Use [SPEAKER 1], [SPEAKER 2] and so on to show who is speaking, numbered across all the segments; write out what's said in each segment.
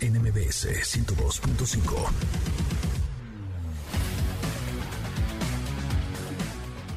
[SPEAKER 1] NMBS 102.5.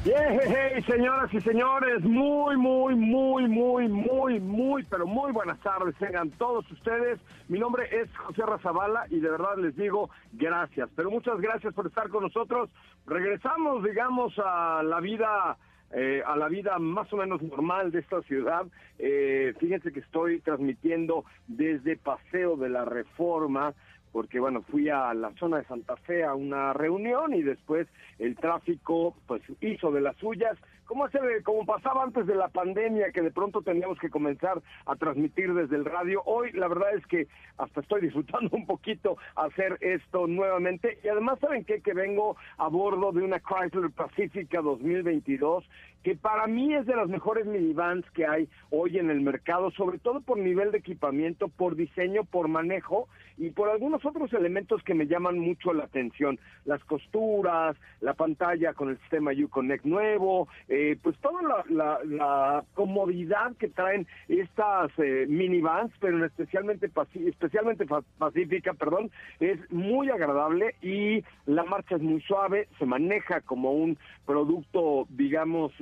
[SPEAKER 2] Hey, señoras y señores, muy, muy, muy, muy, muy, muy, pero muy buenas tardes. Tengan todos ustedes. Mi nombre es José Razabala y de verdad les digo gracias. Pero muchas gracias por estar con nosotros. Regresamos, digamos, a la vida eh, a la vida más o menos normal de esta ciudad. Eh, fíjense que estoy transmitiendo desde Paseo de la Reforma, porque bueno, fui a la zona de Santa Fe a una reunión y después el tráfico pues hizo de las suyas como, hace, como pasaba antes de la pandemia, que de pronto teníamos que comenzar a transmitir desde el radio. Hoy la verdad es que hasta estoy disfrutando un poquito hacer esto nuevamente. Y además, ¿saben qué? Que vengo a bordo de una Chrysler Pacifica 2022 que para mí es de las mejores minivans que hay hoy en el mercado, sobre todo por nivel de equipamiento, por diseño, por manejo y por algunos otros elementos que me llaman mucho la atención. Las costuras, la pantalla con el sistema Uconnect nuevo, eh, pues toda la, comodidad que traen estas eh, minivans, pero especialmente, especialmente pacífica, perdón, es muy agradable y la marcha es muy suave, se maneja como un producto, digamos,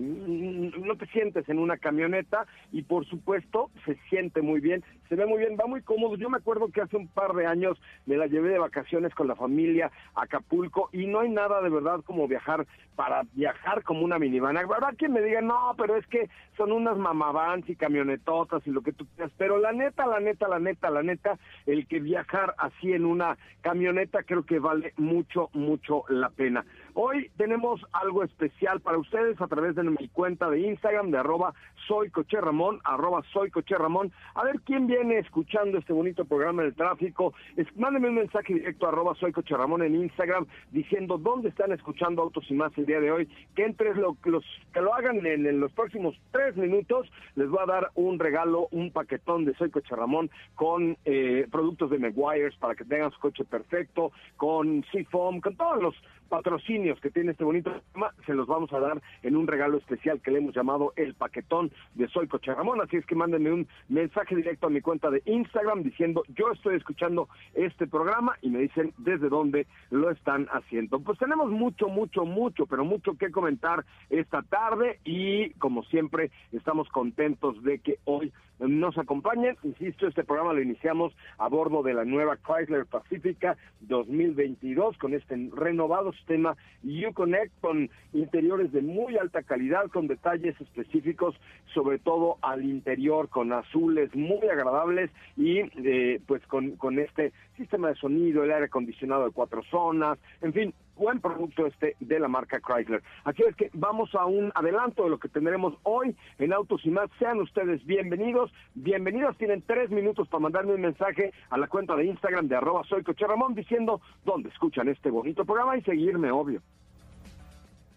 [SPEAKER 2] no te sientes en una camioneta y por supuesto se siente muy bien, se ve muy bien, va muy cómodo. Yo me acuerdo que hace un par de años me la llevé de vacaciones con la familia a Acapulco y no hay nada de verdad como viajar para viajar como una minivan. Habrá quien me diga, no, pero es que son unas mamavans y camionetotas y lo que tú quieras, pero la neta, la neta, la neta, la neta, el que viajar así en una camioneta creo que vale mucho, mucho la pena. Hoy tenemos algo especial para ustedes a través de mi cuenta de Instagram de arroba soy Coche Ramón, arroba soy Coche Ramón. A ver quién viene escuchando este bonito programa del tráfico. Es, mándenme un mensaje directo a arroba soy Coche Ramón en Instagram diciendo dónde están escuchando Autos y Más el día de hoy. Que entres lo, los, que lo hagan en, los próximos tres minutos. Les voy a dar un regalo, un paquetón de Soy Coche Ramón con eh, productos de Meguiars para que tengan su coche perfecto, con Seafoam, con todos los patrocinios que tiene este bonito tema, se los vamos a dar en un regalo especial que le hemos llamado el paquetón de Soy Coche Ramón. Así es que mándenme un mensaje directo a mi cuenta de Instagram diciendo yo estoy escuchando este programa y me dicen desde dónde lo están haciendo. Pues tenemos mucho, mucho, mucho, pero mucho que comentar esta tarde y como siempre estamos contentos de que hoy nos acompañen. Insisto, este programa lo iniciamos a bordo de la nueva Chrysler Pacifica 2022 con este renovado sistema Uconnect con interiores de muy alta calidad, con detalles específicos, sobre todo al interior, con azules muy agradables y eh, pues con, con este sistema de sonido, el aire acondicionado de cuatro zonas, en fin, buen producto este de la marca Chrysler. Así es que vamos a un adelanto de lo que tendremos hoy en Autos y más. Sean ustedes bienvenidos, bienvenidos. Tienen tres minutos para mandarme un mensaje a la cuenta de Instagram de arroba soy Coche diciendo dónde escuchan este bonito programa y seguirme, obvio.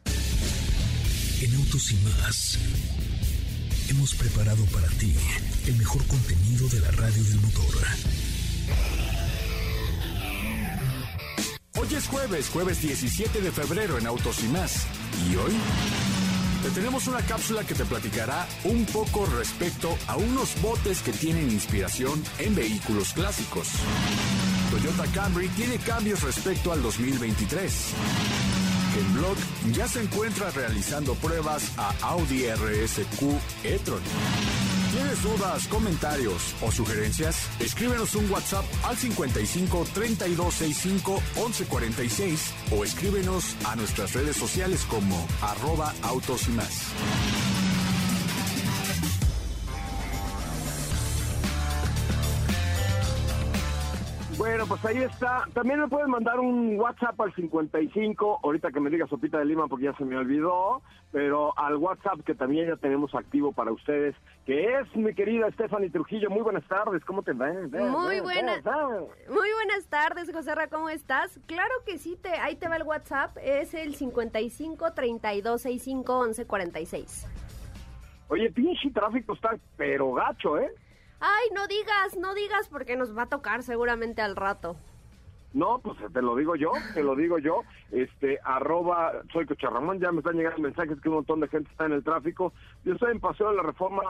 [SPEAKER 1] En Autos y más hemos preparado para ti el mejor contenido de la radio del motor.
[SPEAKER 3] Hoy es jueves, jueves 17 de febrero en Autos y más. ¿Y hoy? Te tenemos una cápsula que te platicará un poco respecto a unos botes que tienen inspiración en vehículos clásicos. Toyota Camry tiene cambios respecto al 2023. En Block ya se encuentra realizando pruebas a Audi RSQ e-tron. ¿Tienes dudas, comentarios o sugerencias? Escríbenos un WhatsApp al 55 3265 1146 o escríbenos a nuestras redes sociales como arroba autos.
[SPEAKER 2] Bueno, pues ahí está. También me pueden mandar un WhatsApp al 55, ahorita que me diga Sopita de Lima porque ya se me olvidó, pero al WhatsApp que también ya tenemos activo para ustedes, que es mi querida Stephanie Trujillo. Muy buenas tardes, ¿cómo te va?
[SPEAKER 4] Muy buenas. Muy buenas tardes, José Ra, ¿cómo estás? Claro que sí, te, ahí te va el WhatsApp, es el 55 32 65 11 46.
[SPEAKER 2] Oye, pinche tráfico está pero gacho, ¿eh?
[SPEAKER 4] Ay, no digas, no digas porque nos va a tocar seguramente al rato.
[SPEAKER 2] No, pues te lo digo yo, te lo digo yo. Este, arroba, soy Cocharramón, ya me están llegando mensajes que un montón de gente está en el tráfico. Yo estoy en Paseo de la Reforma,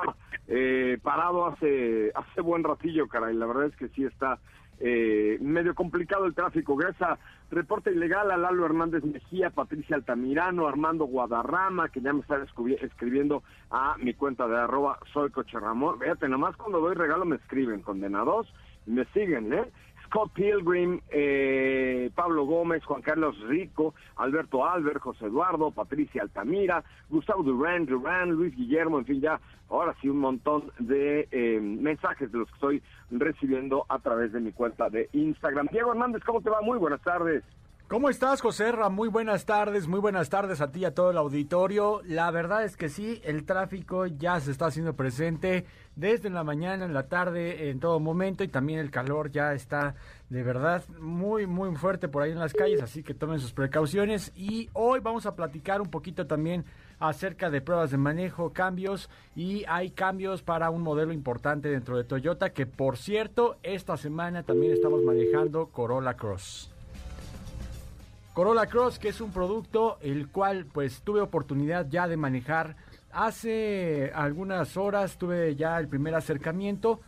[SPEAKER 2] eh, parado hace, hace buen ratillo, caray. La verdad es que sí está eh, medio complicado el tráfico. Gracias a reporte ilegal a Lalo Hernández Mejía, Patricia Altamirano, Armando Guadarrama, que ya me están escribiendo a mi cuenta de arroba soy Coche Ramón. Fíjate, nomás cuando doy regalo me escriben, condenados, me siguen, ¿eh? Scott Pilgrim, eh, Pablo Gómez, Juan Carlos Rico, Alberto Albert, José Eduardo, Patricia Altamira, Gustavo Durán, Durán, Luis Guillermo, en fin, ya ahora sí un montón de eh, mensajes de los que estoy recibiendo a través de mi cuenta de Instagram. Diego Hernández, ¿cómo te va? Muy buenas tardes.
[SPEAKER 5] ¿Cómo estás, José Ra? Muy buenas tardes, muy buenas tardes a ti y a todo el auditorio. La verdad es que sí, el tráfico ya se está haciendo presente desde la mañana, en la tarde, en todo momento y también el calor ya está de verdad muy, muy fuerte por ahí en las calles, así que tomen sus precauciones y hoy vamos a platicar un poquito también acerca de pruebas de manejo, cambios y hay cambios para un modelo importante dentro de Toyota que por cierto esta semana también estamos manejando Corolla Cross. Corolla Cross, que es un producto el cual pues tuve oportunidad ya de manejar hace algunas horas, tuve ya el primer acercamiento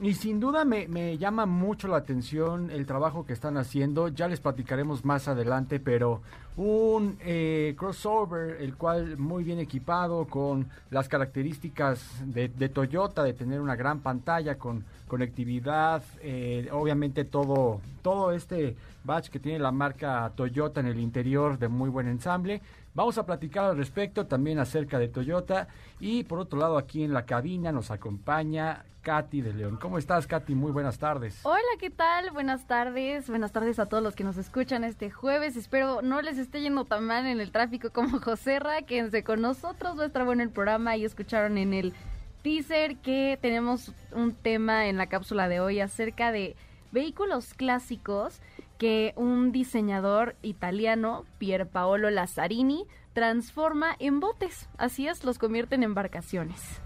[SPEAKER 5] y sin duda me, me, llama mucho la atención el trabajo que están haciendo, ya les platicaremos más adelante, pero un eh, crossover, el cual muy bien equipado con las características de, Toyota, de tener una gran pantalla con conectividad, eh, obviamente todo, todo este batch que tiene la marca Toyota en el interior de muy buen ensamble. Vamos a platicar al respecto también acerca de Toyota y por otro lado aquí en la cabina nos acompaña Katy de León. ¿Cómo estás, Katy? Muy buenas tardes.
[SPEAKER 6] Hola, ¿qué tal? Buenas tardes. Buenas tardes a todos los que nos escuchan este jueves. Espero no les esté yendo tan mal en el tráfico como Joserra, quédense con nosotros. Va a estar bueno el programa y escucharon en el teaser que tenemos un tema en la cápsula de hoy acerca de vehículos clásicos que un diseñador italiano, Pier Paolo Lazzarini, transforma en botes. Así es, los convierte en embarcaciones.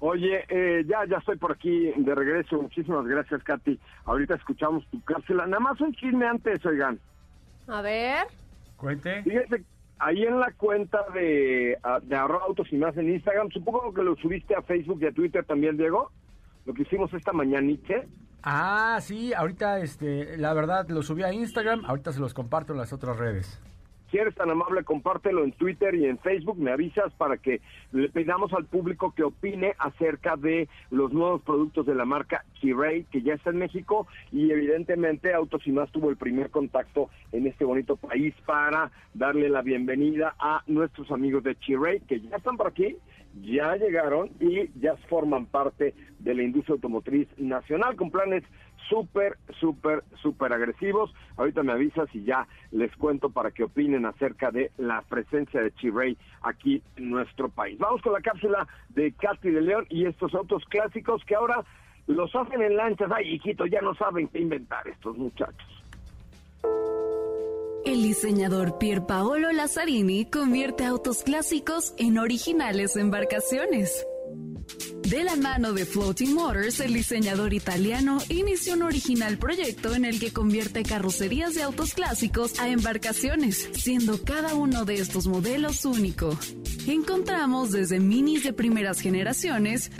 [SPEAKER 2] Oye, eh, ya, ya estoy por aquí de regreso. Muchísimas gracias, Katy. Ahorita escuchamos tu cápsula. Nada más un chisme antes, oigan.
[SPEAKER 4] A ver.
[SPEAKER 5] Cuente.
[SPEAKER 2] Fíjate, ahí en la cuenta de, ah, de arroba autos y más en Instagram, supongo que lo subiste a Facebook y a Twitter también, Diego. Lo que hicimos esta mañanita.
[SPEAKER 5] Ah, sí, ahorita, este, la verdad, lo subí a Instagram, ahorita se los comparto en las otras redes.
[SPEAKER 2] Si eres tan amable, compártelo en Twitter y en Facebook, me avisas para que le pidamos al público que opine acerca de los nuevos productos de la marca Chiray, que ya está en México, y evidentemente Autos y Más tuvo el primer contacto en este bonito país para darle la bienvenida a nuestros amigos de Chiray, que ya están por aquí ya llegaron y ya forman parte de la industria automotriz nacional con planes súper, súper, súper agresivos. Ahorita me avisas y ya les cuento para que opinen acerca de la presencia de Chirrey aquí en nuestro país. Vamos con la cápsula de Katy de León y estos autos clásicos que ahora los hacen en lanchas. Ay, hijito, ya no saben qué inventar estos muchachos.
[SPEAKER 7] El diseñador Pier Paolo Lazzarini convierte autos clásicos en originales embarcaciones. De la mano de Floating Motors, el diseñador italiano inició un original proyecto en el que convierte carrocerías de autos clásicos a embarcaciones, siendo cada uno de estos modelos único. Encontramos desde minis de primeras generaciones,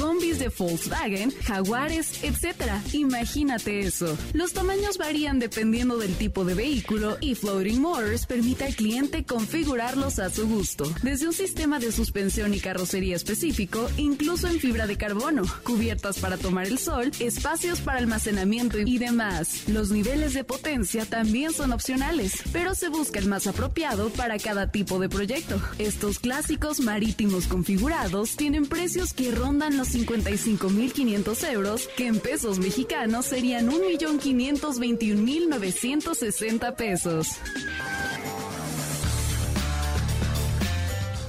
[SPEAKER 7] combis de Volkswagen, Jaguares, etc. Imagínate eso. Los tamaños varían dependiendo del tipo de vehículo y Floating Motors permite al cliente configurarlos a su gusto, desde un sistema de suspensión y carrocería específico, incluso en fibra de carbono, cubiertas para tomar el sol, espacios para almacenamiento y demás. Los niveles de potencia también son opcionales, pero se busca el más apropiado para cada tipo de proyecto. Estos clásicos marítimos configurados tienen precios que rondan los 55.500 euros, que en pesos mexicanos serían 1.521.960 pesos.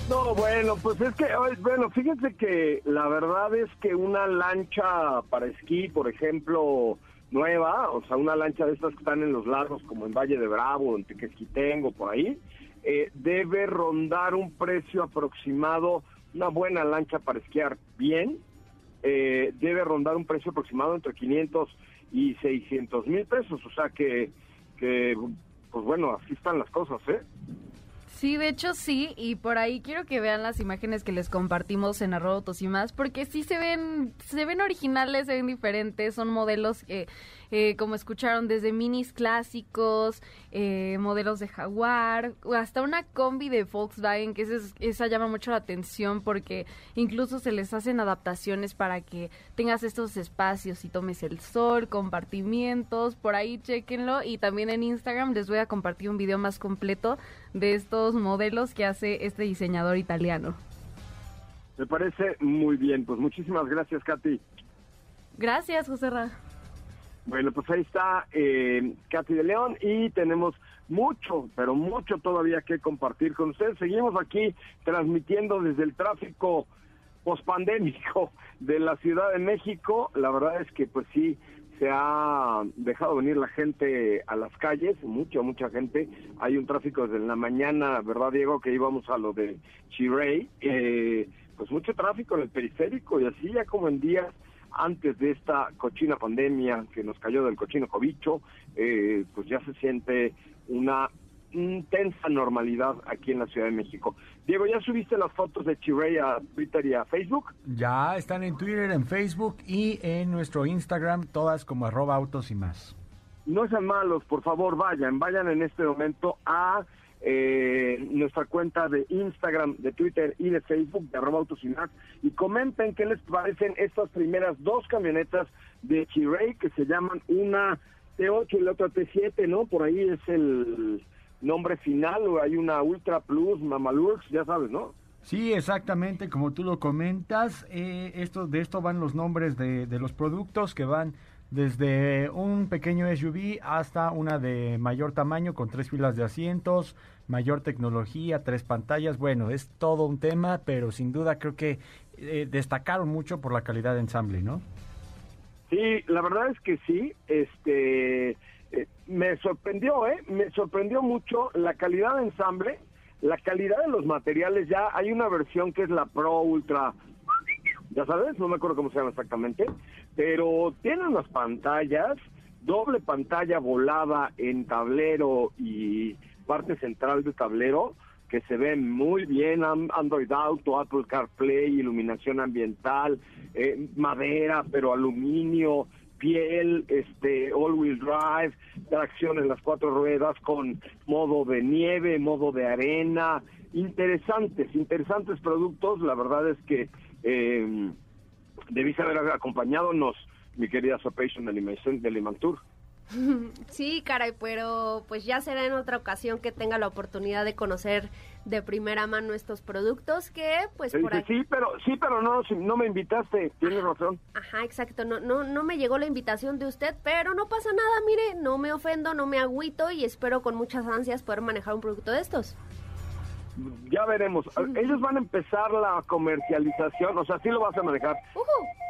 [SPEAKER 2] No, bueno, pues es que, bueno, fíjense que la verdad es que una lancha para esquí, por ejemplo, nueva, o sea, una lancha de estas que están en los lagos, como en Valle de Bravo, en Tequesquitengo, por ahí, eh, debe rondar un precio aproximado, una buena lancha para esquiar bien, eh, debe rondar un precio aproximado entre 500 y 600 mil pesos, o sea que, que, pues bueno, así están las cosas, ¿eh?
[SPEAKER 6] Sí, de hecho sí, y por ahí quiero que vean las imágenes que les compartimos en arroba y más, porque sí se ven, se ven originales, se ven diferentes, son modelos que eh, como escucharon, desde minis clásicos, eh, modelos de Jaguar, hasta una combi de Volkswagen, que esa, esa llama mucho la atención porque incluso se les hacen adaptaciones para que tengas estos espacios y tomes el sol, compartimientos, por ahí chequenlo y también en Instagram les voy a compartir un video más completo de estos modelos que hace este diseñador italiano.
[SPEAKER 2] Me parece muy bien, pues muchísimas gracias, Katy.
[SPEAKER 6] Gracias, José Ra.
[SPEAKER 2] Bueno, pues ahí está eh, Katy de León y tenemos mucho, pero mucho todavía que compartir con ustedes. Seguimos aquí transmitiendo desde el tráfico pospandémico de la Ciudad de México. La verdad es que pues sí, se ha dejado venir la gente a las calles, mucha, mucha gente. Hay un tráfico desde la mañana, ¿verdad, Diego? Que íbamos a lo de Chirey. Eh, pues mucho tráfico en el periférico y así ya como en días antes de esta cochina pandemia que nos cayó del cochino cobicho, eh, pues ya se siente una intensa normalidad aquí en la Ciudad de México. Diego, ¿ya subiste las fotos de Chirey a Twitter y a Facebook?
[SPEAKER 5] Ya están en Twitter, en Facebook y en nuestro Instagram, todas como arroba autos y más.
[SPEAKER 2] No sean malos, por favor, vayan, vayan en este momento a eh, nuestra cuenta de Instagram, de Twitter y de Facebook de arroba autos y comenten qué les parecen estas primeras dos camionetas de Chirey que se llaman una T8 y la otra T7, ¿no? Por ahí es el nombre final, o hay una Ultra Plus, Mamalux, ya sabes, ¿no?
[SPEAKER 5] Sí, exactamente, como tú lo comentas, eh, esto, de esto van los nombres de, de los productos que van desde un pequeño SUV hasta una de mayor tamaño con tres filas de asientos, mayor tecnología, tres pantallas. Bueno, es todo un tema, pero sin duda creo que eh, destacaron mucho por la calidad de ensamble, ¿no?
[SPEAKER 2] Sí, la verdad es que sí. Este, me sorprendió, ¿eh? Me sorprendió mucho la calidad de ensamble, la calidad de los materiales. Ya hay una versión que es la Pro Ultra ya sabes, no me acuerdo cómo se llama exactamente, pero tiene unas pantallas, doble pantalla volada en tablero y parte central de tablero, que se ve muy bien, Android Auto, Apple CarPlay, iluminación ambiental, eh, madera, pero aluminio, piel, este, all-wheel drive, tracción en las cuatro ruedas con modo de nieve, modo de arena, interesantes, interesantes productos, la verdad es que eh, haber acompañadonos, mi querida Sopation de Limantur.
[SPEAKER 4] Sí, caray, pero pues ya será en otra ocasión que tenga la oportunidad de conocer de primera mano estos productos que pues por
[SPEAKER 2] Sí, pero sí, pero no no me invitaste, tienes razón.
[SPEAKER 4] Ajá, exacto, no no no me llegó la invitación de usted, pero no pasa nada, mire, no me ofendo, no me agüito y espero con muchas ansias poder manejar un producto de estos
[SPEAKER 2] ya veremos. Ellos van a empezar la comercialización, o sea, sí lo vas a manejar.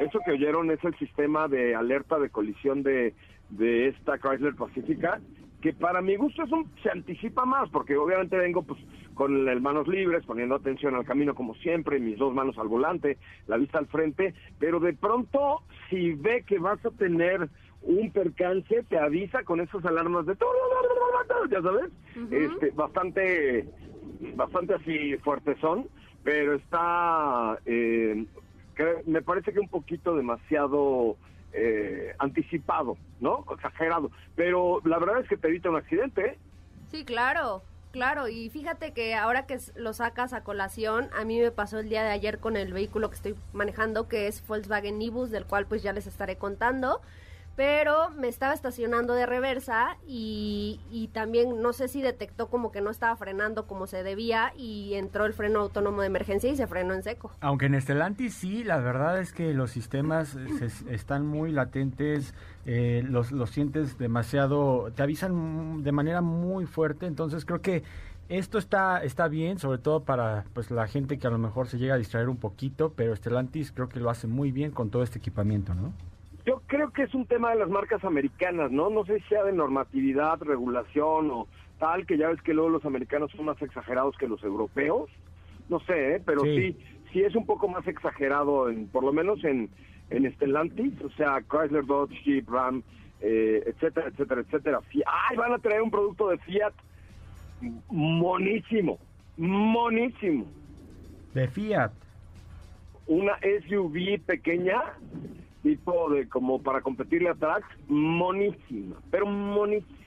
[SPEAKER 2] Eso que oyeron es el sistema de alerta de colisión de, de esta Chrysler Pacífica, que para mi gusto es un, se anticipa más, porque obviamente vengo pues con las manos libres, poniendo atención al camino como siempre, mis dos manos al volante, la vista al frente, pero de pronto si ve que vas a tener un percance, te avisa con esas alarmas de todo, ya sabes, este, bastante bastante así fuertes son, pero está, eh, me parece que un poquito demasiado eh, anticipado, ¿no? Exagerado. Pero la verdad es que te evita un accidente. ¿eh?
[SPEAKER 4] Sí, claro. Claro, y fíjate que ahora que lo sacas a colación, a mí me pasó el día de ayer con el vehículo que estoy manejando, que es Volkswagen Nibus, del cual pues ya les estaré contando pero me estaba estacionando de reversa y, y, también no sé si detectó como que no estaba frenando como se debía y entró el freno autónomo de emergencia y se frenó en seco.
[SPEAKER 5] Aunque en Estelantis sí, la verdad es que los sistemas están muy latentes, eh, los, los sientes demasiado, te avisan de manera muy fuerte, entonces creo que esto está, está bien, sobre todo para pues la gente que a lo mejor se llega a distraer un poquito, pero Estelantis creo que lo hace muy bien con todo este equipamiento, ¿no?
[SPEAKER 2] Yo creo que es un tema de las marcas americanas, ¿no? No sé si sea de normatividad, regulación o tal, que ya ves que luego los americanos son más exagerados que los europeos. No sé, ¿eh? pero sí. sí, es un poco más exagerado, en, por lo menos en, en Stellantis, o sea, Chrysler, Dodge, Jeep, Ram, eh, etcétera, etcétera, etcétera. ¡Ay, van a traer un producto de Fiat monísimo! Monísimo.
[SPEAKER 5] ¿De Fiat?
[SPEAKER 2] Una SUV pequeña tipo de como para competirle a Trax, monísima, pero monísima.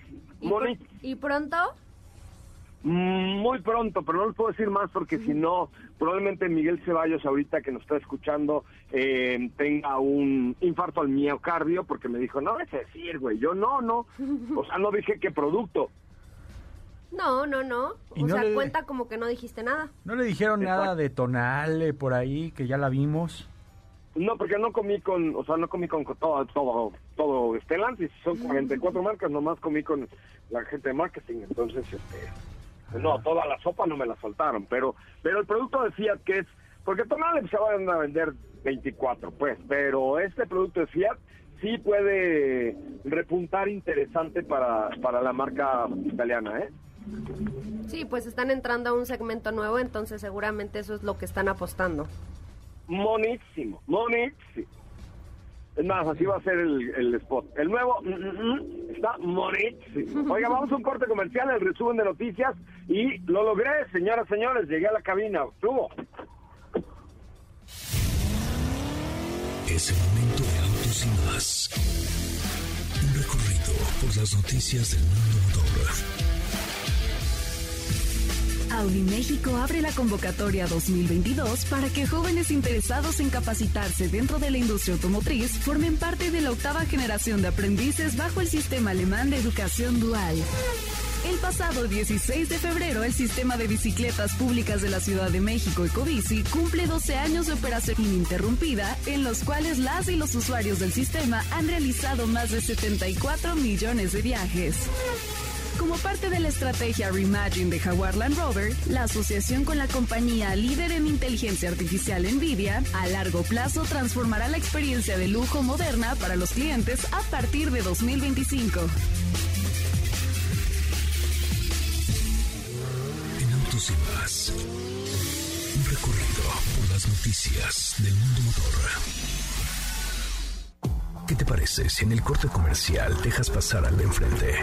[SPEAKER 4] ¿Y, pronto?
[SPEAKER 2] Muy pronto, pero no les puedo decir más porque si no, probablemente Miguel Ceballos ahorita que nos está escuchando eh, tenga un infarto al miocardio porque me dijo, no, es decir, güey, yo no, no, o sea, no dije qué producto.
[SPEAKER 4] No, no, no, o sea, cuenta como que no dijiste nada.
[SPEAKER 5] ¿No le dijeron nada de Tonale por ahí, que ya la vimos?
[SPEAKER 2] No, porque no comí con, o sea, no comí con todo, todo, todo Stellantis, son 44 marcas, nomás comí con la gente de marketing, entonces, este, no, toda la sopa no me la soltaron, pero, pero el producto de Fiat que es, porque Tonale se van a vender 24, pues, pero este producto de Fiat sí puede repuntar interesante para, para la marca italiana, ¿eh?
[SPEAKER 4] Sí, pues están entrando a un segmento nuevo, entonces seguramente eso es lo que están apostando
[SPEAKER 2] monísimo, monísimo. Es más, así va a ser el, spot. El nuevo mm, mm, mm, está monísimo. Oiga, vamos a un corte comercial, el resumen de noticias y lo logré, señoras, señores. Llegué a la cabina, subo.
[SPEAKER 1] Es el momento de autos y más. Un recorrido por las noticias del mundo
[SPEAKER 7] Audi México abre la convocatoria 2022 para que jóvenes interesados en capacitarse dentro de la industria automotriz formen parte de la octava generación de aprendices bajo el sistema alemán de educación dual. El pasado 16 de febrero, el sistema de bicicletas públicas de la Ciudad de México, Ecobici, cumple 12 años de operación ininterrumpida, en los cuales las y los usuarios del sistema han realizado más de 74 millones de viajes. Como parte de la estrategia Reimagine de Jaguar Land Rover, la asociación con la compañía líder en inteligencia artificial Nvidia, a largo plazo transformará la experiencia de lujo moderna para los clientes a partir de 2025.
[SPEAKER 1] En Autos y Más, un recorrido por las noticias del mundo motor. ¿Qué te parece si en el corte comercial dejas pasar al de enfrente?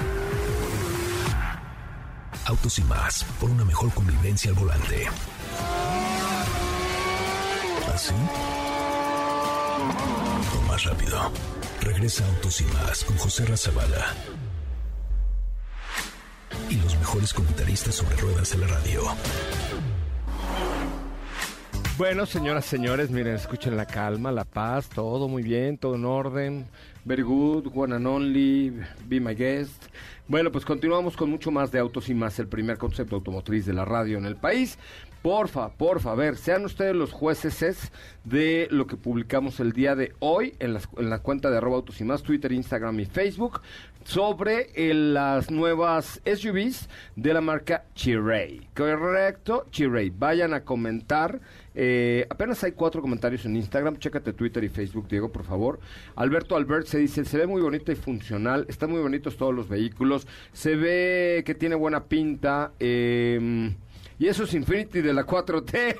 [SPEAKER 1] Autos y más, por una mejor convivencia al volante. ¿Así? O más rápido. Regresa Autos y más con José Razabala. Y los mejores comentaristas sobre ruedas de la radio.
[SPEAKER 8] Bueno, señoras, señores, miren, escuchen la calma, la paz, todo muy bien, todo en orden. Very good, one and only, be my guest. Bueno, pues continuamos con mucho más de Autos y Más, el primer concepto automotriz de la radio en el país. Porfa, porfa, a ver, sean ustedes los jueces de lo que publicamos el día de hoy en, la cuenta de arroba autos y más, Twitter, Instagram y Facebook, sobre las nuevas SUVs de la marca Chiray. Correcto, Chiray. Vayan a comentar. Eh, apenas hay cuatro comentarios en Instagram. Chécate Twitter y Facebook, Diego, por favor. Alberto Albert se dice, se ve muy bonito y funcional. Están muy bonitos todos los vehículos. Se ve que tiene buena pinta. Eh, Y eso es Infinity de la 4T.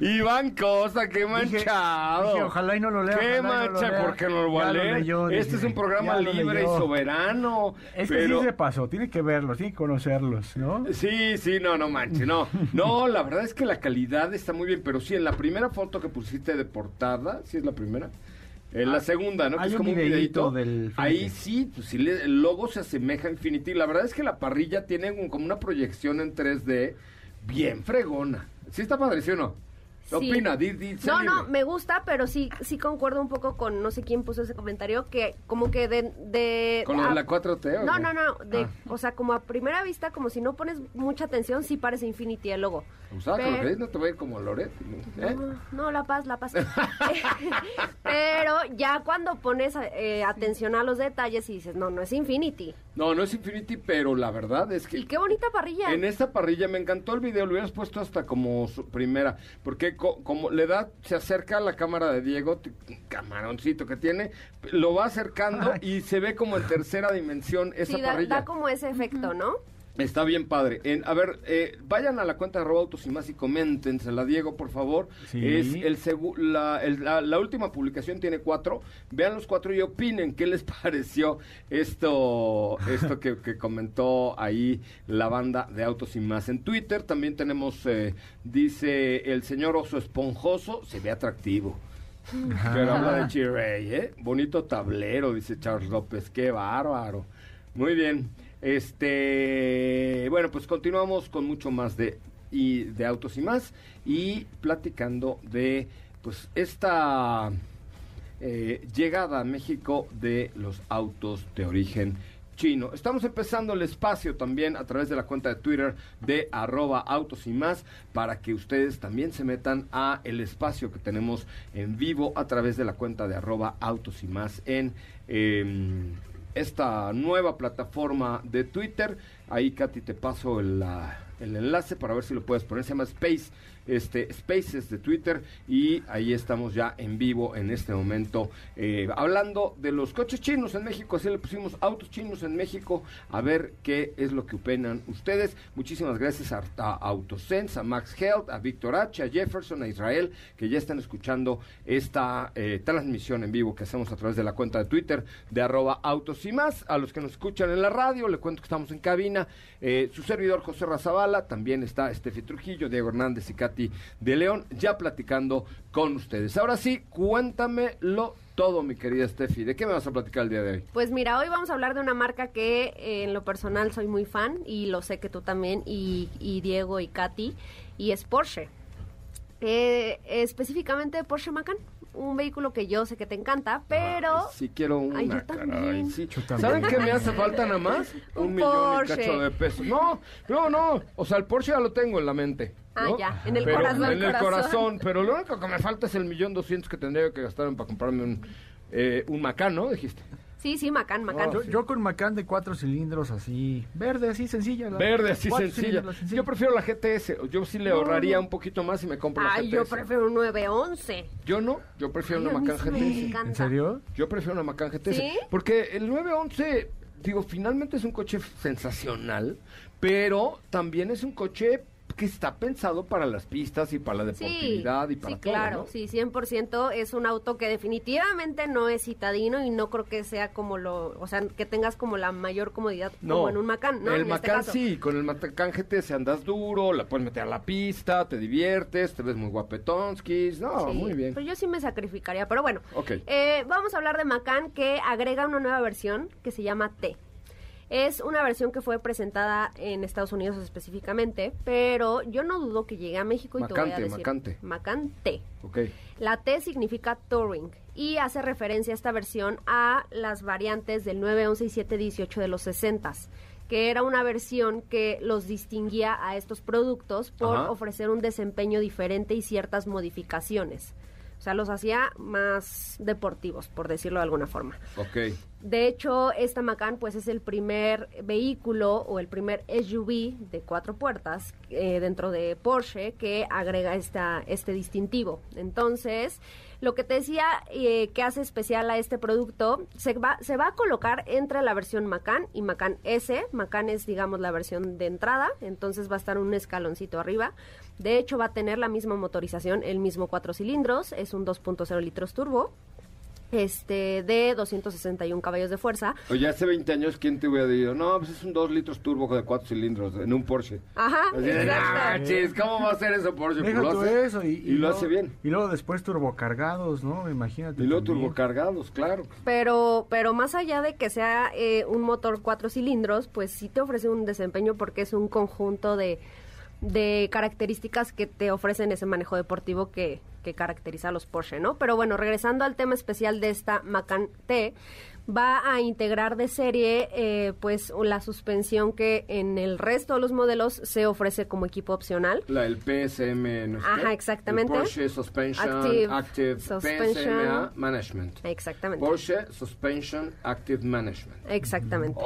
[SPEAKER 8] Iván Costa, qué manchado.
[SPEAKER 5] dije, ojalá y no lo lea,
[SPEAKER 8] Qué
[SPEAKER 5] ojalá y no lo
[SPEAKER 8] mancha, porque no lo va a leer.
[SPEAKER 5] leyó,
[SPEAKER 8] este
[SPEAKER 5] dije,
[SPEAKER 8] es un programa libre y soberano.
[SPEAKER 5] Es que
[SPEAKER 8] pero...
[SPEAKER 5] sí se pasó, tiene que verlos, tiene que conocerlos, ¿no?
[SPEAKER 8] Sí, sí, no, no manches, no. No, la verdad es que la calidad está muy bien, pero sí, en la primera foto que pusiste de portada, sí es la primera. En la
[SPEAKER 5] Ah,
[SPEAKER 8] segunda, ¿no? Que es como un
[SPEAKER 5] videíto. del
[SPEAKER 8] Ahí sí, pues sí, el logo se asemeja a Infinity. La verdad es que la parrilla tiene un- como una proyección en 3D bien fregona. ¿Sí está padre, sí o no? ¿Qué
[SPEAKER 4] Sí.
[SPEAKER 8] opina? Di-
[SPEAKER 4] No,
[SPEAKER 8] libre.
[SPEAKER 4] no, me gusta, pero sí, sí concuerdo un poco con no sé quién puso ese comentario, que como que de... de
[SPEAKER 8] ¿Con
[SPEAKER 4] a-
[SPEAKER 8] la 4T o
[SPEAKER 4] No, no, no, de,
[SPEAKER 8] Ah.
[SPEAKER 4] o sea, como a primera vista, como si no pones mucha atención, sí parece Infinity el logo.
[SPEAKER 8] O sea, con lo
[SPEAKER 4] Pero-
[SPEAKER 8] que no te va a ir como Loret. ¿eh?
[SPEAKER 4] No, no, la paz, la paz. Pero ya cuando pones eh, atención a los detalles y dices, no, no es Infinity.
[SPEAKER 8] No, no es Infinity, pero la verdad es que...
[SPEAKER 4] Y qué bonita parrilla.
[SPEAKER 8] En esta parrilla me encantó el video, lo hubieras puesto hasta como su primera, porque como le da, se acerca a la cámara de Diego, camaroncito que tiene, lo va acercando
[SPEAKER 5] Ay.
[SPEAKER 8] y se ve como en tercera dimensión esa
[SPEAKER 4] sí, da,
[SPEAKER 8] parrilla.
[SPEAKER 4] da como ese efecto, ¿no?
[SPEAKER 8] Está bien padre. En- a ver, eh, vayan a la cuenta de arroba autos y más y coméntensela, Diego, por favor.
[SPEAKER 5] Sí.
[SPEAKER 8] Es el segu- la, el- la, la última publicación tiene cuatro. Vean los cuatro y opinen qué les pareció esto, esto que, que comentó ahí la banda de autos y más. En Twitter también tenemos, eh, dice el señor oso esponjoso, se ve atractivo. Pero habla de Chirrey, ¿eh? Bonito tablero, dice Charles López. Qué bárbaro. Muy bien. Este, bueno, pues continuamos con mucho más de y de autos y más y platicando de pues esta eh, llegada a México de los autos de origen chino. Estamos empezando el espacio también a través de la cuenta de Twitter de arroba autos y más para que ustedes también se metan a el espacio que tenemos en vivo a través de la cuenta de arroba autos y más en em, esta nueva plataforma de Twitter. Ahí, Katy, te paso el, el enlace para ver si lo puedes poner. Se llama Space, este, Spaces de Twitter. Y ahí estamos ya en vivo en este momento. eh, hablando de los coches chinos en México. Así le pusimos autos chinos en México. A ver qué es lo que opinan ustedes. Muchísimas gracias a, a Autosense, a Max Health, a Víctor H., a Jefferson, a Israel, que ya están escuchando esta eh, transmisión en vivo que hacemos a través de la cuenta de Twitter de arroba autos y más. A los que nos escuchan en la radio, le cuento que estamos en cabina. Eh, su servidor José Razabala, también está Estefi Trujillo, Diego Hernández y De León, ya platicando con ustedes. Ahora sí, cuéntamelo todo, mi querida Estefi. ¿De qué me vas a platicar el día de hoy?
[SPEAKER 4] Pues mira, hoy vamos a hablar de una marca que eh, en lo personal soy muy fan y lo sé que tú también y, y Diego y Katy y es Porsche. Eh, específicamente Porsche Macan, un vehículo que yo sé que te encanta, pero
[SPEAKER 8] Ay, sí quiero una,
[SPEAKER 4] Ay, yo
[SPEAKER 8] caray,
[SPEAKER 4] también.
[SPEAKER 8] sí.
[SPEAKER 5] Yo también.
[SPEAKER 8] ¿Saben qué me hace falta nada más? Un,
[SPEAKER 4] Un
[SPEAKER 8] millón y cacho de pesos. No, no, no. O sea, el Porsche ya lo tengo en la mente.
[SPEAKER 4] Ah, ya, en el
[SPEAKER 8] Pero-
[SPEAKER 4] corazón.
[SPEAKER 8] En el
[SPEAKER 6] Corazón.
[SPEAKER 8] corazón. Pero lo único que me falta es el millón doscientos que tendría que gastar para comprarme un, eh, un Macan, ¿no? Dijiste.
[SPEAKER 4] Sí, sí, Macan, Macan.
[SPEAKER 5] Yo, yo con Macan de cuatro cilindros así, verde, así sencilla. la-
[SPEAKER 8] Verde, así sencilla.
[SPEAKER 5] la.
[SPEAKER 8] Yo prefiero la GTS. Yo sí le
[SPEAKER 4] No,
[SPEAKER 8] ahorraría
[SPEAKER 4] no.
[SPEAKER 8] un poquito más y me compro la
[SPEAKER 4] Ay,
[SPEAKER 8] GTS.
[SPEAKER 4] yo prefiero un 911.
[SPEAKER 8] Yo no. Yo prefiero
[SPEAKER 4] Ay,
[SPEAKER 8] una
[SPEAKER 4] me
[SPEAKER 8] GTS.
[SPEAKER 4] encanta.
[SPEAKER 5] ¿En serio?
[SPEAKER 8] Yo prefiero una Macan GTS.
[SPEAKER 4] ¿Sí?
[SPEAKER 8] Porque el 911, digo, finalmente es un coche sensacional, pero también es un coche que está pensado para las pistas y para la
[SPEAKER 4] Sí,
[SPEAKER 8] deportividad y para
[SPEAKER 4] sí,
[SPEAKER 8] todo,
[SPEAKER 4] claro,
[SPEAKER 8] ¿no?
[SPEAKER 4] sí, 100% es un auto que definitivamente no es citadino y no creo que sea como lo, o sea, que tengas como la mayor comodidad como en un Macan, ¿no?
[SPEAKER 8] El
[SPEAKER 4] En este
[SPEAKER 8] Macan
[SPEAKER 4] caso.
[SPEAKER 8] sí, con el Macan GTS andas duro, la puedes meter a la pista, te diviertes, te ves muy guapetonskis, no,
[SPEAKER 4] Sí,
[SPEAKER 8] muy bien.
[SPEAKER 4] Pero yo sí me sacrificaría, pero bueno.
[SPEAKER 8] Ok.
[SPEAKER 4] Eh, vamos a hablar de Macan que agrega una nueva versión que se llama T. Es una versión que fue presentada en Estados Unidos específicamente, pero yo no dudo que llegue a México y te voy a
[SPEAKER 8] Macante,
[SPEAKER 4] decir.
[SPEAKER 8] Macante.
[SPEAKER 4] Macan T.
[SPEAKER 8] Ok.
[SPEAKER 4] La T significa Touring y hace referencia a esta versión a las variantes del 9, 11 y 7, 18 de los 60 que era una versión que los distinguía a estos productos por
[SPEAKER 8] Ajá.
[SPEAKER 4] ofrecer un desempeño diferente y ciertas modificaciones. O sea, los hacía más deportivos, por decirlo de alguna forma.
[SPEAKER 8] Ok.
[SPEAKER 4] De hecho, esta Macan pues es el primer vehículo o el primer SUV de cuatro puertas eh, dentro de Porsche que agrega esta, este distintivo. Entonces, lo que te decía eh, que hace especial a este producto, se va, se va a colocar entre la versión Macan y Macan S. Macan es, digamos, la versión de entrada, entonces va a estar un escaloncito arriba. De hecho, va a tener la misma motorización, el mismo cuatro cilindros, es un 2.0 litros turbo este de 261 caballos de fuerza.
[SPEAKER 8] Oye, hace 20 años, ¿quién te hubiera dicho? No, pues es un 2 litros turbo de 4 cilindros en un Porsche.
[SPEAKER 4] Ajá,
[SPEAKER 8] Así de,
[SPEAKER 4] exacto.
[SPEAKER 8] "Ah, chis, ¿cómo va a hacer eso Porsche? Pues lo hace,
[SPEAKER 5] eso y,
[SPEAKER 8] y lo hace bien.
[SPEAKER 5] Y luego después turbocargados, ¿no? Imagínate.
[SPEAKER 8] Y luego
[SPEAKER 5] también.
[SPEAKER 8] turbocargados, claro.
[SPEAKER 4] Pero, pero más allá de que sea eh, un motor cuatro cilindros, pues sí te ofrece un desempeño porque es un conjunto de, de características que te ofrecen ese manejo deportivo que, que caracteriza a los Porsche, ¿no? Pero bueno, regresando al tema especial de esta Macan T, va a integrar de serie eh, pues la suspensión que en el resto de los modelos se ofrece como equipo opcional.
[SPEAKER 8] La, el PSM, ¿no sé
[SPEAKER 4] Ajá, exactamente.
[SPEAKER 8] El Porsche Suspension
[SPEAKER 4] Active
[SPEAKER 8] Active,
[SPEAKER 4] Suspension.
[SPEAKER 8] PSMA Management.
[SPEAKER 4] Exactamente.
[SPEAKER 8] Porsche Suspension Active Management.
[SPEAKER 4] Exactamente.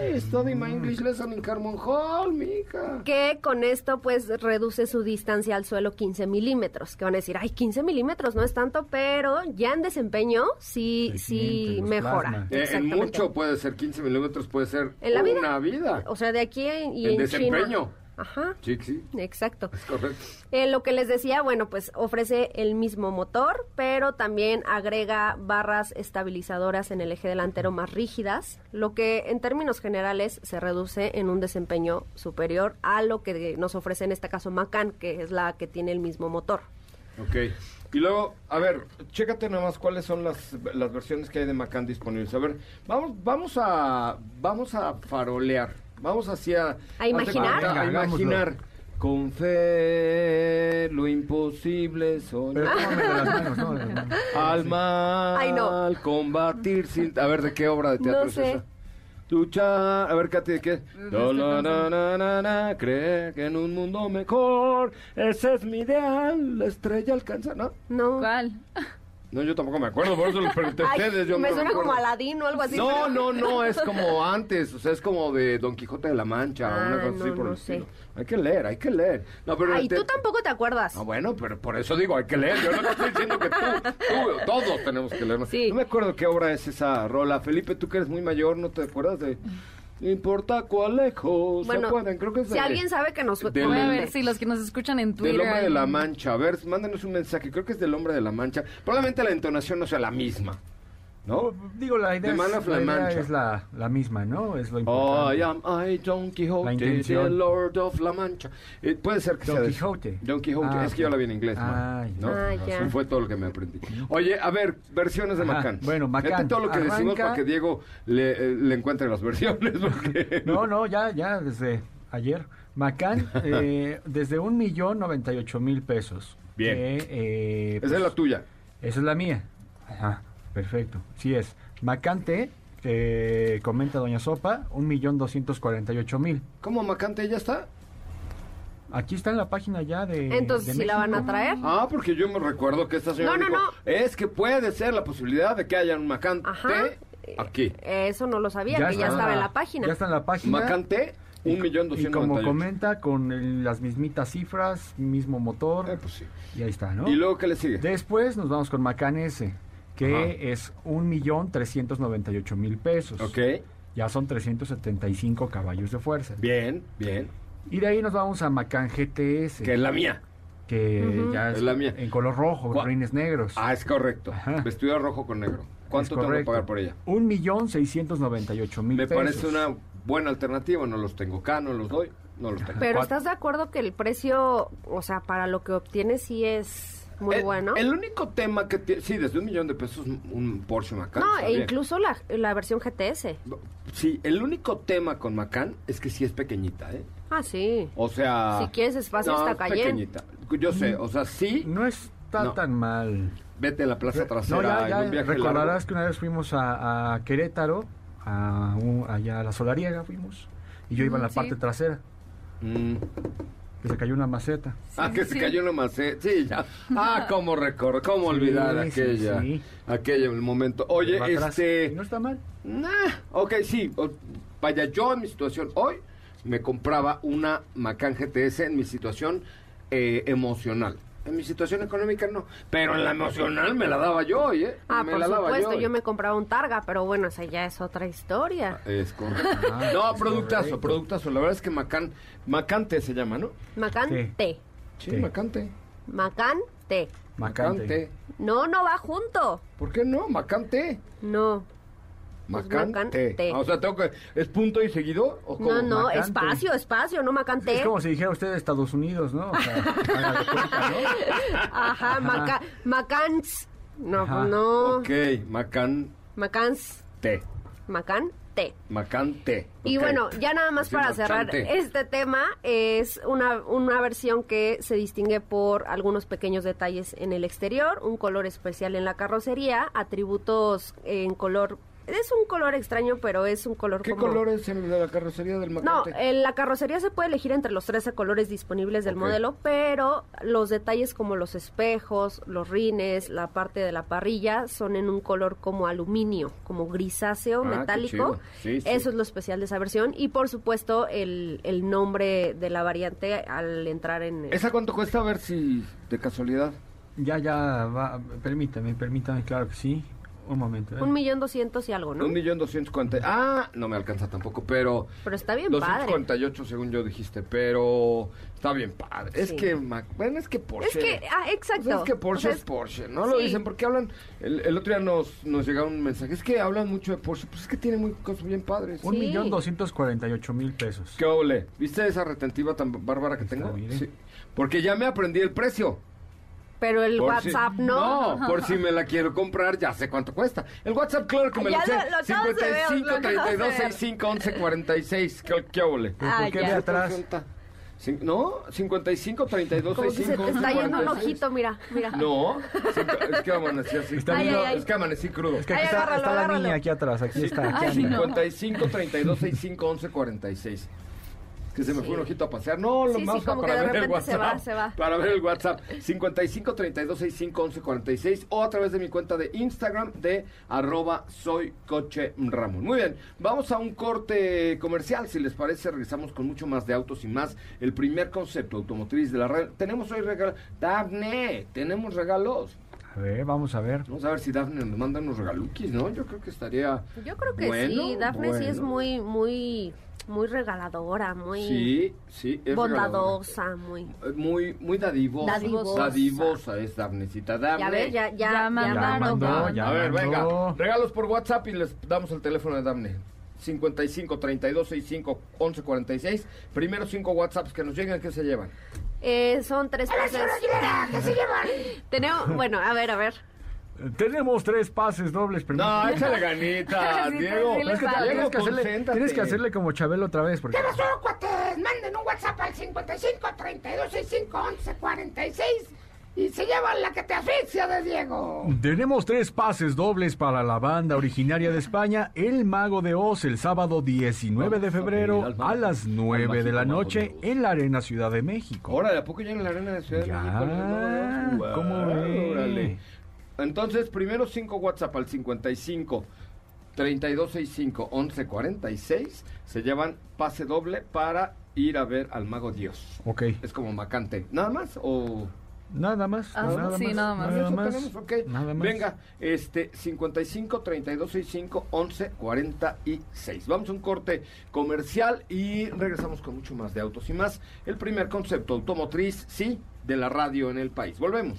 [SPEAKER 8] Ay, study my English lesson in Carmon Hall, mija.
[SPEAKER 4] que con esto pues reduce su distancia al suelo 15 milímetros, que van a decir, ay, 15 milímetros no es tanto, pero ya en desempeño sí, sí mejora.
[SPEAKER 8] Eh, en mucho puede ser 15 milímetros, puede ser
[SPEAKER 4] En la vida.
[SPEAKER 8] una vida.
[SPEAKER 4] O sea, de aquí y
[SPEAKER 8] En
[SPEAKER 4] en,
[SPEAKER 8] desempeño.
[SPEAKER 4] China. Ajá,
[SPEAKER 8] Sí, sí,
[SPEAKER 4] exacto.
[SPEAKER 8] es correcto.
[SPEAKER 4] Eh, lo que les decía, bueno, pues ofrece el mismo motor, pero también agrega barras estabilizadoras en el eje delantero más rígidas, lo que en términos generales se reduce en un desempeño superior a lo que nos ofrece en este caso Macan, que es la que tiene el mismo motor.
[SPEAKER 8] Ok. Y luego, a ver, chécate nada más cuáles son las, las versiones que hay de Macan disponibles. A ver, vamos, vamos a, vamos a farolear. Vamos hacia...
[SPEAKER 4] ¿A imaginar?
[SPEAKER 8] A,
[SPEAKER 5] hagámoslo.
[SPEAKER 8] imaginar. Con fe, lo imposible soñar. Al mal
[SPEAKER 4] Ay, no.
[SPEAKER 8] combatir sin... A ver, ¿de qué obra de teatro
[SPEAKER 4] No
[SPEAKER 8] es esa? Luchar... A ver, Katy, ¿de qué? No, no, no, no, no, no, creer que en un mundo mejor Ese es mi ideal, la estrella alcanza, ¿no?
[SPEAKER 4] No.
[SPEAKER 6] ¿Cuál?
[SPEAKER 8] No, yo tampoco me acuerdo, por eso les pregunté a ustedes. Yo
[SPEAKER 4] me
[SPEAKER 8] no
[SPEAKER 4] suena como Aladín o algo así.
[SPEAKER 8] No,
[SPEAKER 4] pero-
[SPEAKER 8] no, no, es como antes, o sea, es como de Don Quijote de la Mancha,
[SPEAKER 4] Ah,
[SPEAKER 8] una cosa así por
[SPEAKER 4] no
[SPEAKER 8] el
[SPEAKER 4] sé.
[SPEAKER 8] estilo. Hay que leer, hay que leer. No, pero
[SPEAKER 4] Ay,
[SPEAKER 8] te-
[SPEAKER 4] tú tampoco te acuerdas.
[SPEAKER 8] Ah, bueno, pero por eso digo, hay que leer. Yo no estoy diciendo que tú, tú, todos tenemos que leer.
[SPEAKER 4] Sí.
[SPEAKER 8] No me acuerdo qué obra es esa rola. Felipe, tú que eres muy mayor, ¿no te acuerdas de...? No importa cuál lejos se
[SPEAKER 4] Bueno,
[SPEAKER 8] pueden, creo que es
[SPEAKER 4] si
[SPEAKER 8] de-
[SPEAKER 4] alguien sabe que nos...
[SPEAKER 8] del-
[SPEAKER 6] Voy a ver si los que nos escuchan en Twitter.
[SPEAKER 8] Del hombre de la mancha. A ver, mándenos un mensaje. Creo que es del hombre de la mancha. Probablemente la entonación no sea la misma. ¿No?
[SPEAKER 5] Digo, la idea, es,
[SPEAKER 8] La
[SPEAKER 5] la, idea
[SPEAKER 8] Mancha.
[SPEAKER 5] es la, la misma, ¿no? Es lo
[SPEAKER 8] Oh, I
[SPEAKER 5] importante.
[SPEAKER 8] am I, Don
[SPEAKER 5] La
[SPEAKER 8] Quijote, the
[SPEAKER 5] intención.
[SPEAKER 8] Lord of La Mancha. Eh, puede ser que
[SPEAKER 5] Don
[SPEAKER 8] sea.
[SPEAKER 5] Quijote.
[SPEAKER 8] Don Quijote.
[SPEAKER 5] Ah,
[SPEAKER 8] es que yo la vi en inglés,
[SPEAKER 5] Ay,
[SPEAKER 8] ¿no?
[SPEAKER 4] Ah, ya.
[SPEAKER 8] Eso fue todo lo que me aprendí. Oye, a ver, versiones de
[SPEAKER 5] Ajá,
[SPEAKER 8] Macán.
[SPEAKER 5] bueno, Macán,
[SPEAKER 8] Fíjate todo lo que decimos
[SPEAKER 5] arranca-
[SPEAKER 8] para que Diego le, eh, le encuentre las versiones. Porque...
[SPEAKER 5] No, no, ya, ya desde ayer. Macán, eh, desde un millón noventa y ocho mil pesos.
[SPEAKER 8] Bien.
[SPEAKER 5] Que, eh,
[SPEAKER 8] Esa
[SPEAKER 5] pues,
[SPEAKER 8] es la tuya.
[SPEAKER 5] Esa es la mía. Ajá, perfecto. Sí es. Macante, que comenta Doña Sopa, un millón doscientos cuarenta y ocho mil.
[SPEAKER 8] ¿Cómo Macante ya está?
[SPEAKER 5] Aquí está en la página ya de.
[SPEAKER 4] Entonces, ¿sí la van a traer?
[SPEAKER 8] Ah, porque yo me recuerdo que esta señora
[SPEAKER 4] No, no,
[SPEAKER 8] dijo,
[SPEAKER 4] no.
[SPEAKER 8] es que puede ser la posibilidad de que haya un Macante
[SPEAKER 4] Ajá.
[SPEAKER 8] aquí.
[SPEAKER 4] Eso no lo sabía, que ya estaba en la página.
[SPEAKER 5] Ya está en la página.
[SPEAKER 8] Macante, un millón
[SPEAKER 5] Y
[SPEAKER 8] doscientos
[SPEAKER 5] como
[SPEAKER 8] y ocho.
[SPEAKER 5] comenta, con el- las mismitas cifras, mismo motor.
[SPEAKER 8] Eh, pues sí.
[SPEAKER 5] Y ahí está, ¿no?
[SPEAKER 8] ¿Y luego qué le sigue?
[SPEAKER 5] Después nos vamos con Macan S, que
[SPEAKER 8] Ajá.
[SPEAKER 5] es un millón trescientos noventa y ocho mil pesos.
[SPEAKER 8] Ok,
[SPEAKER 5] Ya son 375 caballos de fuerza.
[SPEAKER 8] bien, bien.
[SPEAKER 5] Y de ahí nos vamos a Macan GTS,
[SPEAKER 8] Que es la mía.
[SPEAKER 5] que ya es,
[SPEAKER 8] Es la mía.
[SPEAKER 5] en color rojo,
[SPEAKER 8] ¿Cuá-
[SPEAKER 5] rines negros.
[SPEAKER 8] Ah, es correcto.
[SPEAKER 5] Ajá.
[SPEAKER 8] Vestido rojo con negro. ¿Cuánto tengo que pagar por ella?
[SPEAKER 5] Un millón seiscientos noventa y ocho mil
[SPEAKER 8] Me
[SPEAKER 5] pesos.
[SPEAKER 8] parece una buena alternativa. No los tengo acá, no los doy. No los tengo.
[SPEAKER 4] Pero. ¿estás de acuerdo que el precio, o sea, para lo que obtienes sí es muy
[SPEAKER 8] el,
[SPEAKER 4] bueno?
[SPEAKER 8] El único tema que tiene... Sí, desde un millón de pesos un Porsche Macan.
[SPEAKER 4] no, e incluso la, la versión GTS.
[SPEAKER 8] Sí, el único tema con Macan es que sí es pequeñita, ¿eh?
[SPEAKER 4] Ah, sí.
[SPEAKER 8] O sea...
[SPEAKER 4] Si quieres espacio,
[SPEAKER 8] no,
[SPEAKER 4] está
[SPEAKER 8] es
[SPEAKER 4] Cayenne.
[SPEAKER 8] pequeñita. Yo sé, o sea, sí,
[SPEAKER 5] No está
[SPEAKER 8] No.
[SPEAKER 5] tan mal.
[SPEAKER 8] vete a la plaza trasera
[SPEAKER 5] No, ya,
[SPEAKER 8] en un viaje
[SPEAKER 5] recordarás
[SPEAKER 8] largo.
[SPEAKER 5] que una vez fuimos a, a Querétaro, a un- allá a la solariega fuimos, y yo iba en la
[SPEAKER 6] sí.
[SPEAKER 5] parte trasera,
[SPEAKER 8] Mm.
[SPEAKER 5] Que se cayó una maceta.
[SPEAKER 8] Ah, que se
[SPEAKER 6] sí.
[SPEAKER 8] cayó en la maceta. Sí, ya. Ah, cómo recordar, cómo olvidar
[SPEAKER 5] Sí, sí,
[SPEAKER 8] aquella,
[SPEAKER 5] sí.
[SPEAKER 8] aquella el momento. Oye,
[SPEAKER 5] atrás,
[SPEAKER 8] este,
[SPEAKER 5] No está mal.
[SPEAKER 8] nah, ok, sí, o- vaya, yo en mi situación hoy me compraba una Macan GTS en mi situación eh, emocional. En mi situación económica no, pero en la emocional me la daba yo, ¿eh?
[SPEAKER 4] Ah,
[SPEAKER 8] me
[SPEAKER 4] por
[SPEAKER 8] la daba
[SPEAKER 4] supuesto,
[SPEAKER 8] yo.
[SPEAKER 4] yo me compraba un Targa, pero bueno, esa ya es otra historia.
[SPEAKER 8] Es correcto. no, productazo, productazo. La verdad es que Macan, Macante se llama, ¿no?
[SPEAKER 4] Macán
[SPEAKER 5] Sí.
[SPEAKER 4] té.
[SPEAKER 8] Sí. Macante.
[SPEAKER 4] Macán té.
[SPEAKER 5] Macante.
[SPEAKER 8] Macante.
[SPEAKER 4] No, no va junto.
[SPEAKER 8] ¿Por qué no? Macante.
[SPEAKER 4] No.
[SPEAKER 8] Macante.
[SPEAKER 4] Macante.
[SPEAKER 8] Ah, o sea, tengo que... ¿Es punto y seguido? ¿O cómo?
[SPEAKER 4] No, no, espacio, espacio, no Macán té.
[SPEAKER 5] Es como si dijera usted de Estados Unidos, ¿no? O sea, cuenta, ¿no?
[SPEAKER 4] Ajá, maca, Macans. No,
[SPEAKER 5] Ajá.
[SPEAKER 4] no.
[SPEAKER 8] Ok, Macante.
[SPEAKER 4] Macans. Macán té.
[SPEAKER 8] Macante.
[SPEAKER 4] Y bueno, ya nada más para cerrar este tema, es una, una versión que se distingue por algunos pequeños detalles en el exterior, un color especial en la carrocería, atributos en color... Es un color extraño, pero es un color
[SPEAKER 8] ¿Qué
[SPEAKER 4] como...
[SPEAKER 8] color es el de la carrocería del
[SPEAKER 4] No,
[SPEAKER 8] Macante?
[SPEAKER 4] en la carrocería se puede elegir entre los 13 colores disponibles del modelo, pero los detalles como los espejos, los rines, la parte de la parrilla son en un color como aluminio, como grisáceo,
[SPEAKER 8] Ah,
[SPEAKER 4] metálico.
[SPEAKER 8] Sí, sí.
[SPEAKER 4] Eso es lo especial de esa versión. Y por supuesto, el, el nombre de la variante al entrar en...
[SPEAKER 8] ¿Esa cuánto cuesta? A ver si de casualidad.
[SPEAKER 5] Ya, ya, va, permítame, permítame, claro que sí. Un momento. ¿eh?
[SPEAKER 4] Un millón doscientos y algo, ¿no?
[SPEAKER 8] Un millón doscientos cuarenta. Ah, no me alcanza tampoco, pero...
[SPEAKER 4] Pero está bien padre.
[SPEAKER 8] 248 según yo dijiste, pero está bien padre. Es
[SPEAKER 4] Sí.
[SPEAKER 8] que, Mac- bueno, es que Porsche...
[SPEAKER 4] Es que, ah, exacto.
[SPEAKER 8] Pues es que Porsche
[SPEAKER 4] O sea,
[SPEAKER 8] es Porsche, ¿no? Lo dicen porque hablan... El, el otro día nos, nos llegaron un mensaje, es que hablan mucho de Porsche, pues es que tiene muy cosas bien padres.
[SPEAKER 5] Un millón doscientos cuarenta y ocho mil pesos.
[SPEAKER 8] ¿Qué ole? ¿Viste esa retentiva tan bárbara que tengo?
[SPEAKER 5] mire.
[SPEAKER 8] Sí. Porque ya me aprendí el precio.
[SPEAKER 4] Pero el
[SPEAKER 8] Por si-
[SPEAKER 4] WhatsApp no.
[SPEAKER 8] No, por si me la quiero comprar, ya sé cuánto cuesta. El WhatsApp, claro que me
[SPEAKER 4] Ya
[SPEAKER 8] lo sé.
[SPEAKER 4] lo- lo acabas de ver,
[SPEAKER 8] 55
[SPEAKER 4] lo acabas de
[SPEAKER 8] 32
[SPEAKER 4] ver.
[SPEAKER 8] 65 11 46. ¿Qué, qué ole?
[SPEAKER 5] ¿Pero
[SPEAKER 4] Ah,
[SPEAKER 5] ¿Por qué atrás?
[SPEAKER 8] Cin- No, 55 32
[SPEAKER 4] Como que se
[SPEAKER 8] 65
[SPEAKER 4] te está
[SPEAKER 8] 11
[SPEAKER 4] yendo un
[SPEAKER 8] 46.
[SPEAKER 4] ojito, mira, mira.
[SPEAKER 8] No, es que amanecí así.
[SPEAKER 5] Está
[SPEAKER 4] Ay,
[SPEAKER 5] viendo-
[SPEAKER 4] ay, ay.
[SPEAKER 8] Es que amanecí crudo.
[SPEAKER 5] Es que
[SPEAKER 4] Ay,
[SPEAKER 5] aquí está,
[SPEAKER 4] agárralo,
[SPEAKER 5] está la niña aquí atrás, aquí está. Aquí
[SPEAKER 6] Ay,
[SPEAKER 5] anda.
[SPEAKER 6] no.
[SPEAKER 8] 55 32 65 11 46. Que se me fue un ojito a pasear. No, lo
[SPEAKER 4] Sí, sí,
[SPEAKER 8] más
[SPEAKER 4] como
[SPEAKER 8] para
[SPEAKER 4] que de
[SPEAKER 8] ver el
[SPEAKER 4] repente se
[SPEAKER 8] WhatsApp.
[SPEAKER 4] va, se va.
[SPEAKER 8] Para ver el WhatsApp. 55 32 65 11 46 o a través de mi cuenta de Instagram de arroba soy coche Ramón. Muy bien, vamos a un corte comercial. Si les parece, regresamos con mucho más de autos y más. El primer concepto automotriz de la red. Tenemos hoy regalos. Dafne, tenemos regalos.
[SPEAKER 5] A ver, vamos a ver.
[SPEAKER 8] Vamos a ver si Dafne nos manda unos regaluquis, ¿no? Yo creo que estaría.
[SPEAKER 4] Yo creo que
[SPEAKER 8] bueno,
[SPEAKER 4] sí, Dafne sí es muy, muy, muy regaladora, muy
[SPEAKER 8] Sí, sí, es
[SPEAKER 4] bondadosa, muy...
[SPEAKER 8] Eh, Muy, muy dadivosa.
[SPEAKER 4] Dadivosa.
[SPEAKER 8] Dadivosa es Dafnecita. Dafne.
[SPEAKER 4] Ya ya, ya,
[SPEAKER 6] Ya
[SPEAKER 4] ya
[SPEAKER 6] mandaron.
[SPEAKER 4] mandó,
[SPEAKER 5] ya
[SPEAKER 8] A ver, venga. Regalos por WhatsApp y les damos el teléfono de Dafne. 55 32 65 11 46. Primero cinco WhatsApps que nos lleguen, ¿qué se llevan?
[SPEAKER 4] Eh, son tres pases. Tenemos, bueno, a ver, a ver.
[SPEAKER 5] Tenemos tres pases dobles.
[SPEAKER 8] No,
[SPEAKER 5] permítame.
[SPEAKER 8] échale ganita, Diego.
[SPEAKER 5] Es que tienes, que hacerle,
[SPEAKER 8] concéntrate.
[SPEAKER 5] tienes que hacerle como Chabelo otra vez. Porque...
[SPEAKER 9] cuates? Manden un WhatsApp al 55 32 65 11 46 y se llevan la que te asfixia de Diego.
[SPEAKER 5] Tenemos tres pases dobles para la banda originaria de España, El Mago de Oz, el sábado 19 de febrero a las
[SPEAKER 8] al
[SPEAKER 5] 9 de la noche en la Arena Ciudad de México.
[SPEAKER 8] Órale, ¿a poco ya en la arena de Ciudad de
[SPEAKER 5] Ya,
[SPEAKER 8] México?
[SPEAKER 5] ¿cómo
[SPEAKER 8] órale. Entonces, primero cinco WhatsApp al 55 3265 1146 se llevan pase doble para ir a ver al Mago Dios.
[SPEAKER 5] Ok,
[SPEAKER 8] Es como macante. ¿Nada más o...?
[SPEAKER 5] nada más.
[SPEAKER 6] Ah,
[SPEAKER 5] nada
[SPEAKER 6] sí,
[SPEAKER 5] más,
[SPEAKER 6] nada más.
[SPEAKER 5] Nada más.
[SPEAKER 8] tenemos, ok.
[SPEAKER 5] Nada más.
[SPEAKER 8] Venga, este 55 3265 1146. Vamos a un corte comercial y regresamos con mucho más de autos y más. El primer concepto automotriz, sí, de la radio en el país. Volvemos.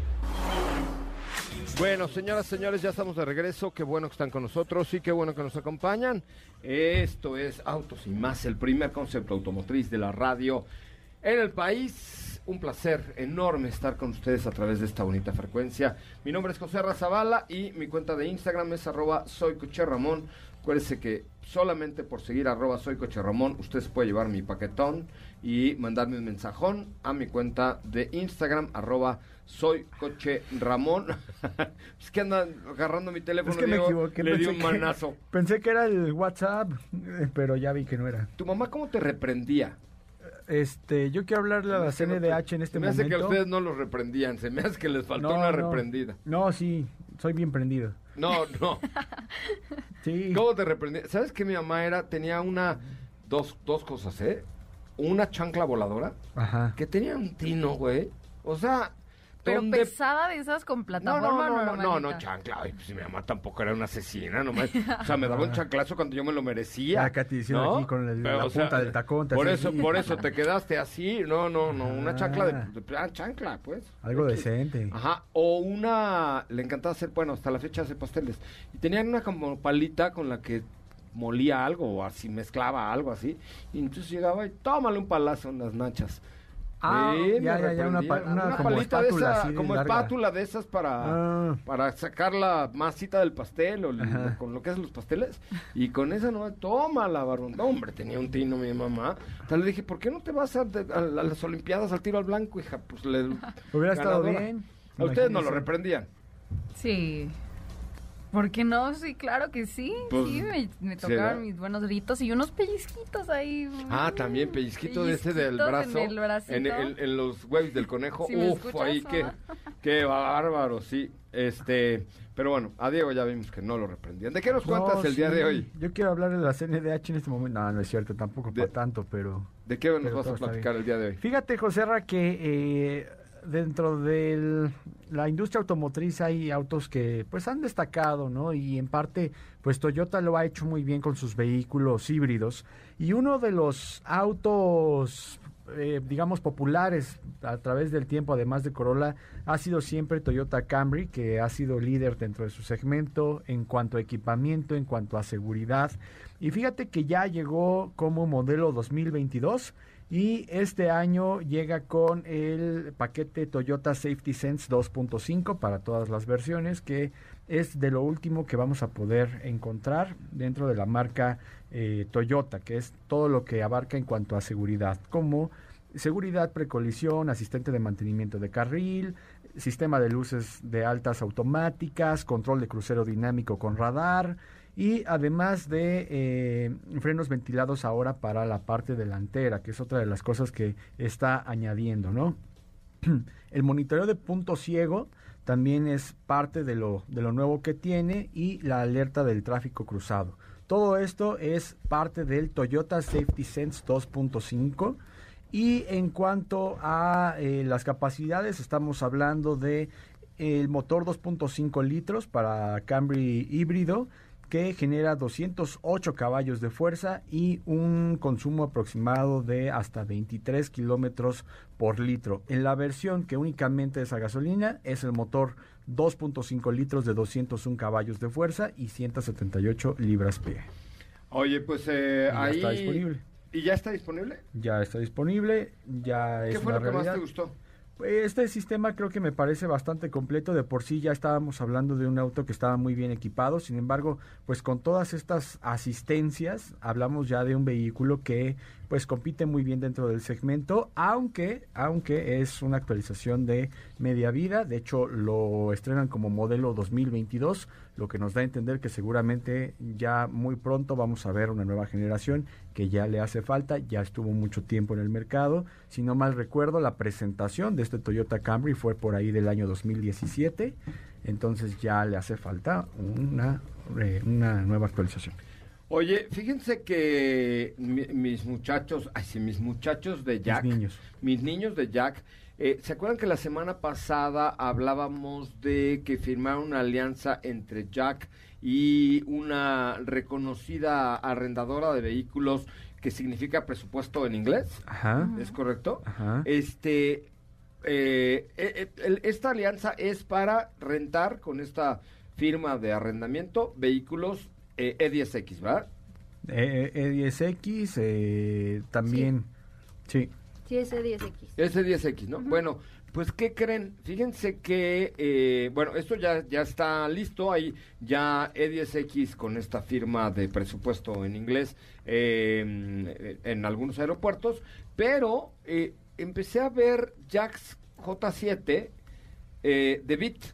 [SPEAKER 8] Bueno, señoras, señores, ya estamos de regreso. Qué bueno que están con nosotros y qué bueno que nos acompañan. Esto es Autos y más, el primer concepto automotriz de la radio en el país. Un placer enorme estar con ustedes a través de esta bonita frecuencia. Mi nombre es José Razabala y mi cuenta de Instagram es arroba soy Ramón. Acuérdese que solamente por seguir arroba soy coche Ramón, usted se puede llevar mi paquetón y mandarme un mensajón a mi cuenta de Instagram, arroba soy coche Ramón. es que anda agarrando mi teléfono.
[SPEAKER 5] Es que me
[SPEAKER 8] Diego,
[SPEAKER 5] equivoqué.
[SPEAKER 8] Le di un
[SPEAKER 5] que-
[SPEAKER 8] manazo.
[SPEAKER 5] Pensé que era el WhatsApp, eh, pero ya vi que no era.
[SPEAKER 8] ¿Tu mamá cómo te reprendía?
[SPEAKER 5] Este, yo quiero hablarle a la
[SPEAKER 8] me no
[SPEAKER 5] CNDH en este
[SPEAKER 8] se me hace
[SPEAKER 5] momento.
[SPEAKER 8] que a ustedes no los reprendían, se me hace que les faltó
[SPEAKER 5] No,
[SPEAKER 8] una
[SPEAKER 5] no.
[SPEAKER 8] reprendida.
[SPEAKER 5] No, sí, soy bien prendido.
[SPEAKER 8] No, no.
[SPEAKER 5] Sí.
[SPEAKER 8] ¿Cómo te reprendía? ¿Sabes que mi mamá era, tenía una, dos, dos cosas, ¿eh? Una chancla voladora
[SPEAKER 5] Ajá.
[SPEAKER 8] que tenía un tino, güey. O sea,
[SPEAKER 6] Pero
[SPEAKER 8] donde-
[SPEAKER 6] pesada de esas con plataforma
[SPEAKER 8] no, no, no, no, no, chancla. Ay, pues mi mamá tampoco era una asesina, nomás. O sea, me daba un chanclazo cuando yo me lo merecía.
[SPEAKER 5] La Catición
[SPEAKER 8] ¿no?
[SPEAKER 5] aquí con el-
[SPEAKER 8] Pero,
[SPEAKER 5] la
[SPEAKER 8] o sea,
[SPEAKER 5] punta del tacón. te
[SPEAKER 8] Por
[SPEAKER 5] hace
[SPEAKER 8] eso,
[SPEAKER 5] así.
[SPEAKER 8] por eso te quedaste así. No, no, no, una chancla de,
[SPEAKER 5] Ah.
[SPEAKER 8] de- ah, chancla, pues.
[SPEAKER 5] Algo decente.
[SPEAKER 8] Ajá, o una, le encantaba hacer, bueno, hasta la fecha hace pasteles. Y tenían una como palita con la que molía algo o así, mezclaba algo así. Y entonces llegaba y tómale un palazo en las nachas.
[SPEAKER 5] Ah,
[SPEAKER 8] Sí,
[SPEAKER 5] ya, ya, ya, una, pa-
[SPEAKER 8] reprendía.
[SPEAKER 5] una como
[SPEAKER 8] palita de esa,
[SPEAKER 5] así
[SPEAKER 8] como
[SPEAKER 5] larga.
[SPEAKER 8] espátula de esas para,
[SPEAKER 5] Ah.
[SPEAKER 8] para sacar la masita del pastel o el- con lo que hacen los pasteles. Y con esa no, toma la varón. No, hombre, tenía un tino mi mamá. Entonces le dije, ¿por qué no te vas a, a- a las Olimpiadas al tiro al blanco, hija? Pues le...
[SPEAKER 5] Hubiera estado bien.
[SPEAKER 8] A ustedes no lo reprendían.
[SPEAKER 6] Sí. ¿Por qué no? Sí, claro que sí.
[SPEAKER 8] Pues,
[SPEAKER 6] sí, me, me
[SPEAKER 8] ¿será?
[SPEAKER 6] tocaron mis buenos gritos y unos pellizquitos ahí.
[SPEAKER 8] Ah, también pellizquito de ese del brazo.
[SPEAKER 6] En el
[SPEAKER 8] en, en- en los huevos del conejo. Uf,
[SPEAKER 6] escuchas,
[SPEAKER 8] ahí qué, qué bárbaro, sí. Este, pero bueno, a Diego ya vimos que no lo reprendían. ¿De qué nos cuentas
[SPEAKER 5] No,
[SPEAKER 8] el día de hoy?
[SPEAKER 5] Yo quiero hablar de la CNDH en este momento. No, no es cierto, tampoco
[SPEAKER 8] De-
[SPEAKER 5] para tanto, pero...
[SPEAKER 8] ¿De qué nos vas a platicar el día de hoy?
[SPEAKER 5] Fíjate, Joserra, que eh, dentro de la industria automotriz hay autos que pues han destacado, ¿no? Y en parte, pues Toyota lo ha hecho muy bien con sus vehículos híbridos. Y uno de los autos, eh, digamos, populares a través del tiempo, además de Corolla, ha sido siempre Toyota Camry, que ha sido líder dentro de su segmento en cuanto a equipamiento, en cuanto a seguridad. Y fíjate que ya llegó como modelo 2022 y este año llega con el paquete Toyota Safety Sense 2.5 para todas las versiones, que es de lo último que vamos a poder encontrar dentro de la marca eh, Toyota, que es todo lo que abarca en cuanto a seguridad, como seguridad precolisión, asistente de mantenimiento de carril, sistema de luces de altas automáticas, control de crucero dinámico con radar, y además de eh, frenos ventilados ahora para la parte delantera, que es otra de las cosas que está añadiendo, ¿no? El monitoreo de punto ciego también es parte de lo, de lo nuevo que tiene y la alerta del tráfico cruzado. Todo esto es parte del Toyota Safety Sense 2.5 y en cuanto a eh, las capacidades, estamos hablando de el motor 2.5 litros para Camry híbrido que genera 208 caballos de fuerza y un consumo aproximado de hasta 23 kilómetros por litro. En la versión que únicamente es a gasolina es el motor 2.5 litros de 201 caballos de fuerza y 178 libras-pie.
[SPEAKER 8] Oye, pues eh,
[SPEAKER 5] Ya
[SPEAKER 8] ahí...
[SPEAKER 5] está disponible.
[SPEAKER 8] ¿Y ya está disponible?
[SPEAKER 5] Ya está disponible, ya es
[SPEAKER 8] ¿Qué fue
[SPEAKER 5] una
[SPEAKER 8] lo que más te gustó?
[SPEAKER 5] Este sistema creo que me parece bastante completo. De por sí ya estábamos hablando de un auto que estaba muy bien equipado. Sin embargo, pues con todas estas asistencias, hablamos ya de un vehículo que pues compite muy bien dentro del segmento, aunque, aunque es una actualización de media vida. De hecho, lo estrenan como modelo 2022, lo que nos da a entender que seguramente ya muy pronto vamos a ver una nueva generación que ya le hace falta, ya estuvo mucho tiempo en el mercado. Si no mal recuerdo, la presentación de este Toyota Camry fue por ahí del año 2017, entonces ya le hace falta una, eh, una nueva actualización.
[SPEAKER 8] Oye, fíjense que mi- mis muchachos, ay sí, mis muchachos de Jack,
[SPEAKER 5] niños.
[SPEAKER 8] mis niños de Jack, eh, ¿se acuerdan que la semana pasada hablábamos de que firmaron una alianza entre Jack y una reconocida arrendadora de vehículos que significa presupuesto en inglés?
[SPEAKER 5] Ajá.
[SPEAKER 8] ¿Es correcto?
[SPEAKER 5] Ajá.
[SPEAKER 8] Este, eh, eh, eh, esta alianza es para rentar con esta firma de arrendamiento vehículos eh, E10X, ¿verdad?
[SPEAKER 5] Eh, E10X eh, también, sí.
[SPEAKER 4] Sí, ese 10X.
[SPEAKER 8] S10X, ¿no? Bueno, Pues, ¿qué creen? Fíjense que, eh, bueno, esto ya, ya está listo. Hay ya E10X con esta firma de presupuesto en inglés eh, en algunos aeropuertos, pero eh, empecé a ver Jax J7 eh, de Bit.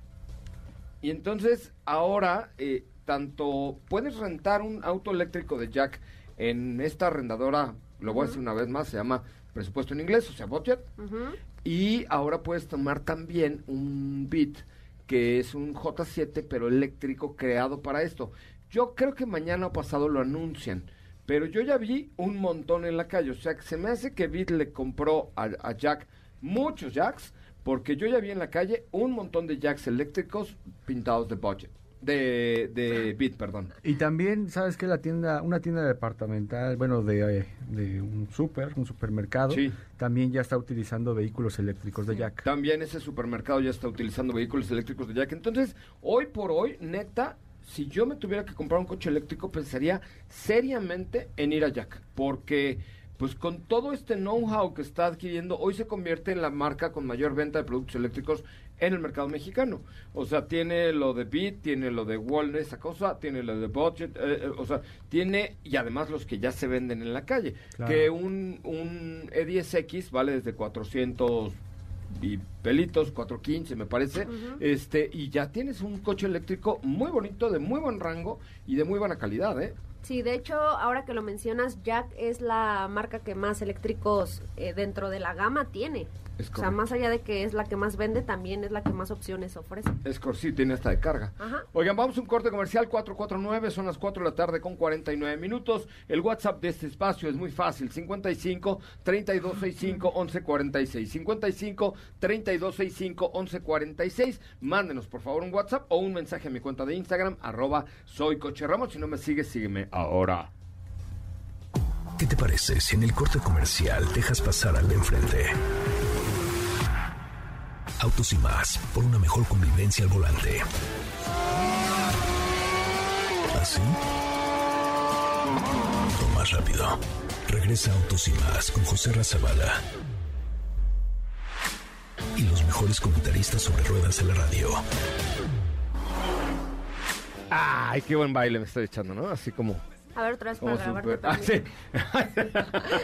[SPEAKER 8] Y entonces ahora, eh, tanto puedes rentar un auto eléctrico de Jack en esta arrendadora, lo voy a decir una vez más, se llama presupuesto en inglés, o sea, budget. Y ahora puedes tomar también un Bit que es un J7 pero eléctrico creado para esto. Yo creo que mañana o pasado lo anuncian, pero yo ya vi un montón en la calle, o sea que se me hace que Bit le compró a, a Jack muchos Jacks, porque yo ya vi en la calle un montón de Jacks eléctricos pintados de budget, de, de Bit, perdón.
[SPEAKER 5] Y también, ¿sabes qué? La tienda, una tienda departamental, bueno, de, eh, de un super, un supermercado,
[SPEAKER 8] Sí.
[SPEAKER 5] también ya está utilizando vehículos eléctricos de Jack.
[SPEAKER 8] También ese supermercado ya está utilizando vehículos eléctricos de Jack. Entonces, hoy por hoy, neta, si yo me tuviera que comprar un coche eléctrico, pensaría seriamente en ir a Jack. Porque, pues con todo este know-how que está adquiriendo, hoy se convierte en la marca con mayor venta de productos eléctricos en el mercado mexicano. O sea, tiene lo de Bit, tiene lo de Walnut, esa cosa, tiene lo de Budget, eh, eh, o sea, tiene, y además los que ya se venden en la calle.
[SPEAKER 5] Claro.
[SPEAKER 8] Que un, un E10X vale desde 400 y pelitos, 415 me parece, este y ya tienes un coche eléctrico muy bonito, de muy buen rango y de muy buena calidad, ¿eh?
[SPEAKER 4] Sí, de hecho, ahora que lo mencionas, Jack es la marca que más eléctricos eh, dentro de la gama tiene.
[SPEAKER 8] Es
[SPEAKER 4] o sea,
[SPEAKER 8] correcto.
[SPEAKER 4] más allá de que es la que más vende, también es la que más opciones ofrece.
[SPEAKER 8] Es cor- sí, tiene hasta de carga.
[SPEAKER 4] Ajá.
[SPEAKER 8] Oigan, vamos a un corte comercial 449, son las 4 de la tarde con 49 minutos. El WhatsApp de este espacio es muy fácil, 55 3265 1146. 55 3265 1146. Mándenos por favor un WhatsApp o un mensaje a mi cuenta de Instagram, arroba soy Coche Ramos. Si no me sigues, sígueme ahora.
[SPEAKER 1] ¿Qué te parece si en el corte comercial dejas pasar al de enfrente? Autos y más, por una mejor convivencia al volante. ¿Así? O más rápido. Regresa Autos y más con José Razabala. Y los mejores comentaristas sobre ruedas de la radio.
[SPEAKER 8] Ay, qué buen baile me estoy echando, ¿no? Así como...
[SPEAKER 4] A ver, otra vez para grabarte
[SPEAKER 8] súper- Ah, sí.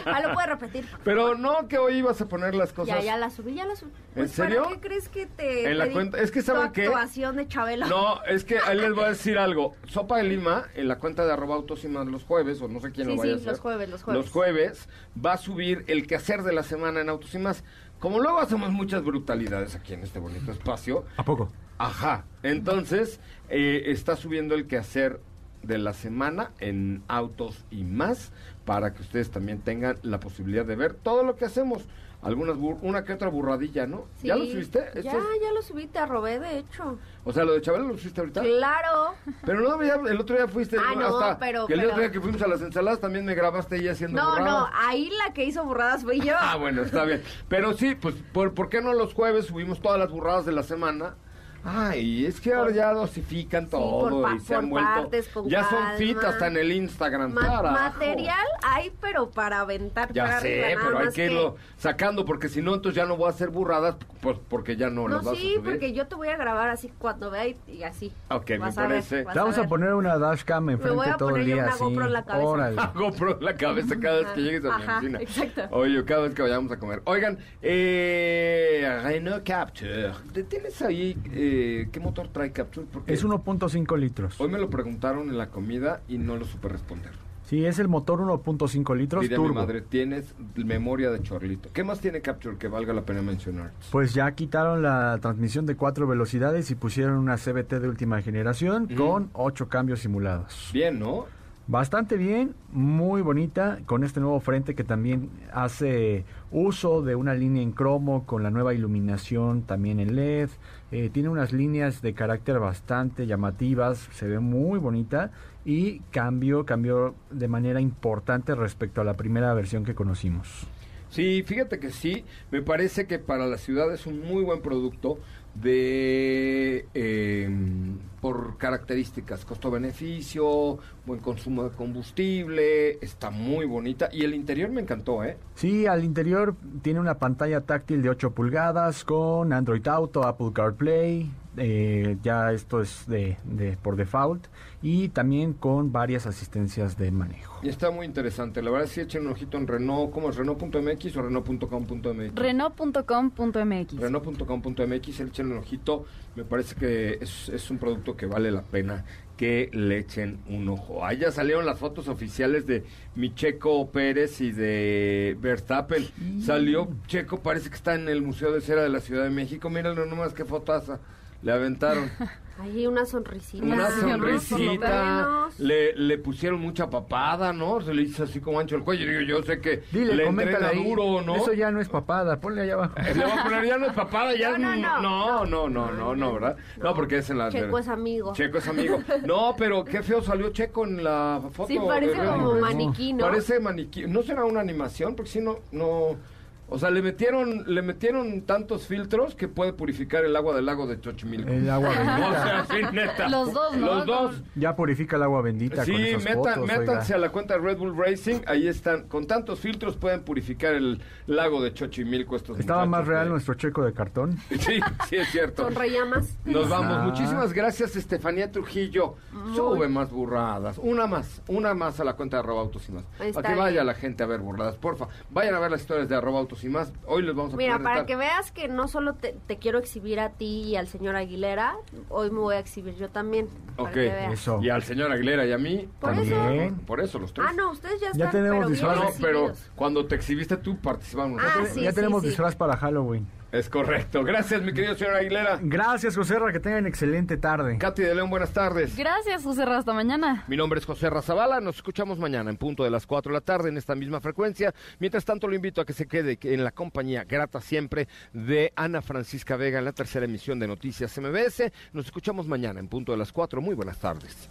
[SPEAKER 4] Ah, lo puedes repetir.
[SPEAKER 8] Pero no que hoy ibas a poner las cosas...
[SPEAKER 4] Ya, ya la subí, ya la subí.
[SPEAKER 8] ¿En
[SPEAKER 4] Pues,
[SPEAKER 8] serio?
[SPEAKER 4] ¿Para qué crees que te
[SPEAKER 8] En la cuenta- es que ¿saben qué?
[SPEAKER 4] actuación de Chabela?
[SPEAKER 8] No, es que ahí les voy a decir algo. Sopa de Lima, en la cuenta de arroba autos y más los jueves, o no sé quién
[SPEAKER 4] Sí,
[SPEAKER 8] lo vaya
[SPEAKER 4] sí,
[SPEAKER 8] a hacer.
[SPEAKER 4] los jueves, los jueves.
[SPEAKER 8] Los jueves va a subir el quehacer de la semana en autos y más. Como luego hacemos muchas brutalidades aquí en este bonito espacio.
[SPEAKER 5] ¿A poco?
[SPEAKER 8] Ajá. Entonces, eh, está subiendo el quehacer de la semana en autos y más para que ustedes también tengan la posibilidad de ver todo lo que hacemos. Algunas bur- una que otra burradilla, ¿no?
[SPEAKER 4] Sí.
[SPEAKER 8] ¿Ya lo subiste?
[SPEAKER 4] Ya,
[SPEAKER 8] es-
[SPEAKER 4] ya lo subí, te robé, de hecho.
[SPEAKER 8] O sea, lo de Chabela lo subiste ahorita.
[SPEAKER 4] Claro.
[SPEAKER 8] Pero no, ya el otro día fuiste
[SPEAKER 4] Ah, no,
[SPEAKER 8] hasta
[SPEAKER 4] pero-
[SPEAKER 8] que el otro día que fuimos a las ensaladas también me grabaste ahí haciendo
[SPEAKER 4] No,
[SPEAKER 8] burradas.
[SPEAKER 4] no, ahí la que hizo burradas fui yo.
[SPEAKER 8] Ah, bueno, está bien. Pero sí, pues, ¿por, por qué no los jueves subimos todas las burradas de la semana? Ay, es que ahora ya dosifican todo y se han vuelto.
[SPEAKER 4] partes, con
[SPEAKER 8] ya son
[SPEAKER 4] calma.
[SPEAKER 8] fit hasta en el Instagram.
[SPEAKER 4] Ma-
[SPEAKER 8] carajo.
[SPEAKER 4] material hay, pero para aventar
[SPEAKER 8] Ya
[SPEAKER 4] para
[SPEAKER 8] sé,
[SPEAKER 4] arriba,
[SPEAKER 8] pero hay que irlo sacando porque si no, entonces ya no voy a hacer burradas, pues porque ya no,
[SPEAKER 4] No,
[SPEAKER 8] las vas
[SPEAKER 4] sí,
[SPEAKER 8] a subir.
[SPEAKER 4] porque yo te voy a grabar así cuando vea y, y así.
[SPEAKER 8] Ok, me
[SPEAKER 4] a ver,
[SPEAKER 8] parece.
[SPEAKER 5] Te vamos a poner una dashcam enfrente
[SPEAKER 4] a
[SPEAKER 5] todo el día.
[SPEAKER 4] una
[SPEAKER 5] así.
[SPEAKER 4] GoPro en la cabeza.
[SPEAKER 5] Órale.
[SPEAKER 8] GoPro en la cabeza cada vez que llegues a mi oficina.
[SPEAKER 4] exacto.
[SPEAKER 8] Oye, cada vez que vayamos a comer. Oigan, eh, Renault Capture. ¿Tienes ahí eh, qué motor trae Capture? Porque
[SPEAKER 5] Es 1.5 litros.
[SPEAKER 8] hoy me lo preguntaron en la comida y no lo supe responder.
[SPEAKER 5] Sí, es el motor 1.5 litros
[SPEAKER 8] a mi
[SPEAKER 5] turbo.
[SPEAKER 8] madre, tienes memoria de chorlito. ¿Qué más tiene Capture que valga la pena mencionar?
[SPEAKER 5] Pues ya quitaron la transmisión de cuatro velocidades y pusieron una CBT de última generación
[SPEAKER 8] Mm.
[SPEAKER 5] con ocho cambios simulados.
[SPEAKER 8] Bien, ¿no?
[SPEAKER 5] Bastante bien, muy bonita, con este nuevo frente que también hace uso de una línea en cromo con la nueva iluminación también en LED. Eh, tiene unas líneas de carácter bastante llamativas, se ve muy bonita y cambió, cambió de manera importante respecto a la primera versión que conocimos.
[SPEAKER 8] Sí, fíjate que sí. Me parece que para la ciudad es un muy buen producto de eh, por características, costo-beneficio, buen consumo de combustible, está muy bonita y el interior me encantó, ¿eh?
[SPEAKER 5] Sí, al interior tiene una pantalla táctil de 8 pulgadas con Android Auto, Apple CarPlay, eh, ya esto es de, de por default y también con varias asistencias de manejo.
[SPEAKER 8] Y está muy interesante, la verdad sí echen un ojito en Renault, ¿cómo es? Renault.mx o Renault.com.mx?
[SPEAKER 6] Renault.com.mx.
[SPEAKER 8] Renault.com.mx, echen un ojito, me parece que es, es un producto que vale la pena que le echen un ojo. Ahí ya salieron las fotos oficiales de mi Checo Pérez y de Verstappen. Salió Checo, parece que está en el Museo de Cera de la Ciudad de México. Mírenlo nomás qué fotaza le aventaron.
[SPEAKER 4] Ahí una sonrisita.
[SPEAKER 8] Una
[SPEAKER 4] lo
[SPEAKER 8] sonrisita, le, le pusieron mucha papada, ¿no? Se le hizo así como ancho el cuello. Digo, yo sé que
[SPEAKER 5] Dile,
[SPEAKER 8] le entrena
[SPEAKER 5] ahí.
[SPEAKER 8] duro, ¿no?
[SPEAKER 5] Eso ya no es papada, ponle allá abajo.
[SPEAKER 8] Eh, Le va a poner ya no es papada, ya
[SPEAKER 4] No,
[SPEAKER 8] es-
[SPEAKER 4] no,
[SPEAKER 8] no,
[SPEAKER 4] no.
[SPEAKER 8] no, no, no, no, ¿verdad? No, porque es en la...
[SPEAKER 4] Checo es amigo.
[SPEAKER 8] Checo es amigo. No, pero qué feo salió Checo en la foto.
[SPEAKER 4] Sí, parece como maniquí, ¿no?
[SPEAKER 8] Parece maniquí. ¿No será una animación? Porque si no, no... O sea, le metieron, le metieron tantos filtros que puede purificar el agua del lago de Xochimilco.
[SPEAKER 5] El agua
[SPEAKER 8] O sea,
[SPEAKER 5] bendita.
[SPEAKER 8] sí, neta.
[SPEAKER 6] Los dos, ¿no?
[SPEAKER 8] Los dos.
[SPEAKER 5] Ya purifica el agua bendita
[SPEAKER 8] Sí,
[SPEAKER 5] con esas
[SPEAKER 8] metan-
[SPEAKER 5] fotos, oiga.
[SPEAKER 8] métanse a la cuenta de Red Bull Racing, ahí están, con tantos filtros pueden purificar el lago de Xochimilco estos
[SPEAKER 5] Estaba más real nuestro checo de cartón.
[SPEAKER 8] Sí, sí es cierto.
[SPEAKER 4] Sonreía más.
[SPEAKER 8] Nos vamos.
[SPEAKER 5] Ah.
[SPEAKER 8] Muchísimas gracias, Estefanía Trujillo. Sube más burradas. Una más, una más a la cuenta de arroba autos y más. Para que vaya la gente a ver burradas, porfa. Vayan a ver las historias de arroba autos y más. Hoy les vamos a
[SPEAKER 4] Mira, para que veas que no solo te, te quiero exhibir a ti y al señor Aguilera, hoy me voy a exhibir yo también.
[SPEAKER 8] Ok.
[SPEAKER 5] Eso.
[SPEAKER 8] Y al señor Aguilera y a mí.
[SPEAKER 4] Por
[SPEAKER 5] También.
[SPEAKER 8] Por eso, los tres.
[SPEAKER 4] Ah, no, ustedes ya están.
[SPEAKER 5] Ya tenemos
[SPEAKER 4] pero
[SPEAKER 5] disfraz.
[SPEAKER 8] No, no, pero cuando te exhibiste tú participamos.
[SPEAKER 4] Ah, sí,
[SPEAKER 5] ya
[SPEAKER 4] sí,
[SPEAKER 5] tenemos
[SPEAKER 4] sí.
[SPEAKER 5] disfraz para Halloween.
[SPEAKER 8] Es correcto. Gracias, mi querido señor Aguilera.
[SPEAKER 5] Gracias, José Ra, que tengan excelente tarde.
[SPEAKER 8] Katy de León, buenas tardes.
[SPEAKER 6] Gracias, José Ra, hasta mañana.
[SPEAKER 8] Mi nombre es José Razabala, nos escuchamos mañana en punto de las 4 de la tarde en esta misma frecuencia. Mientras tanto, lo invito a que se quede en la compañía grata siempre de Ana Francisca Vega en la tercera emisión de Noticias MBS. Nos escuchamos mañana en punto de las 4. Muy buenas tardes.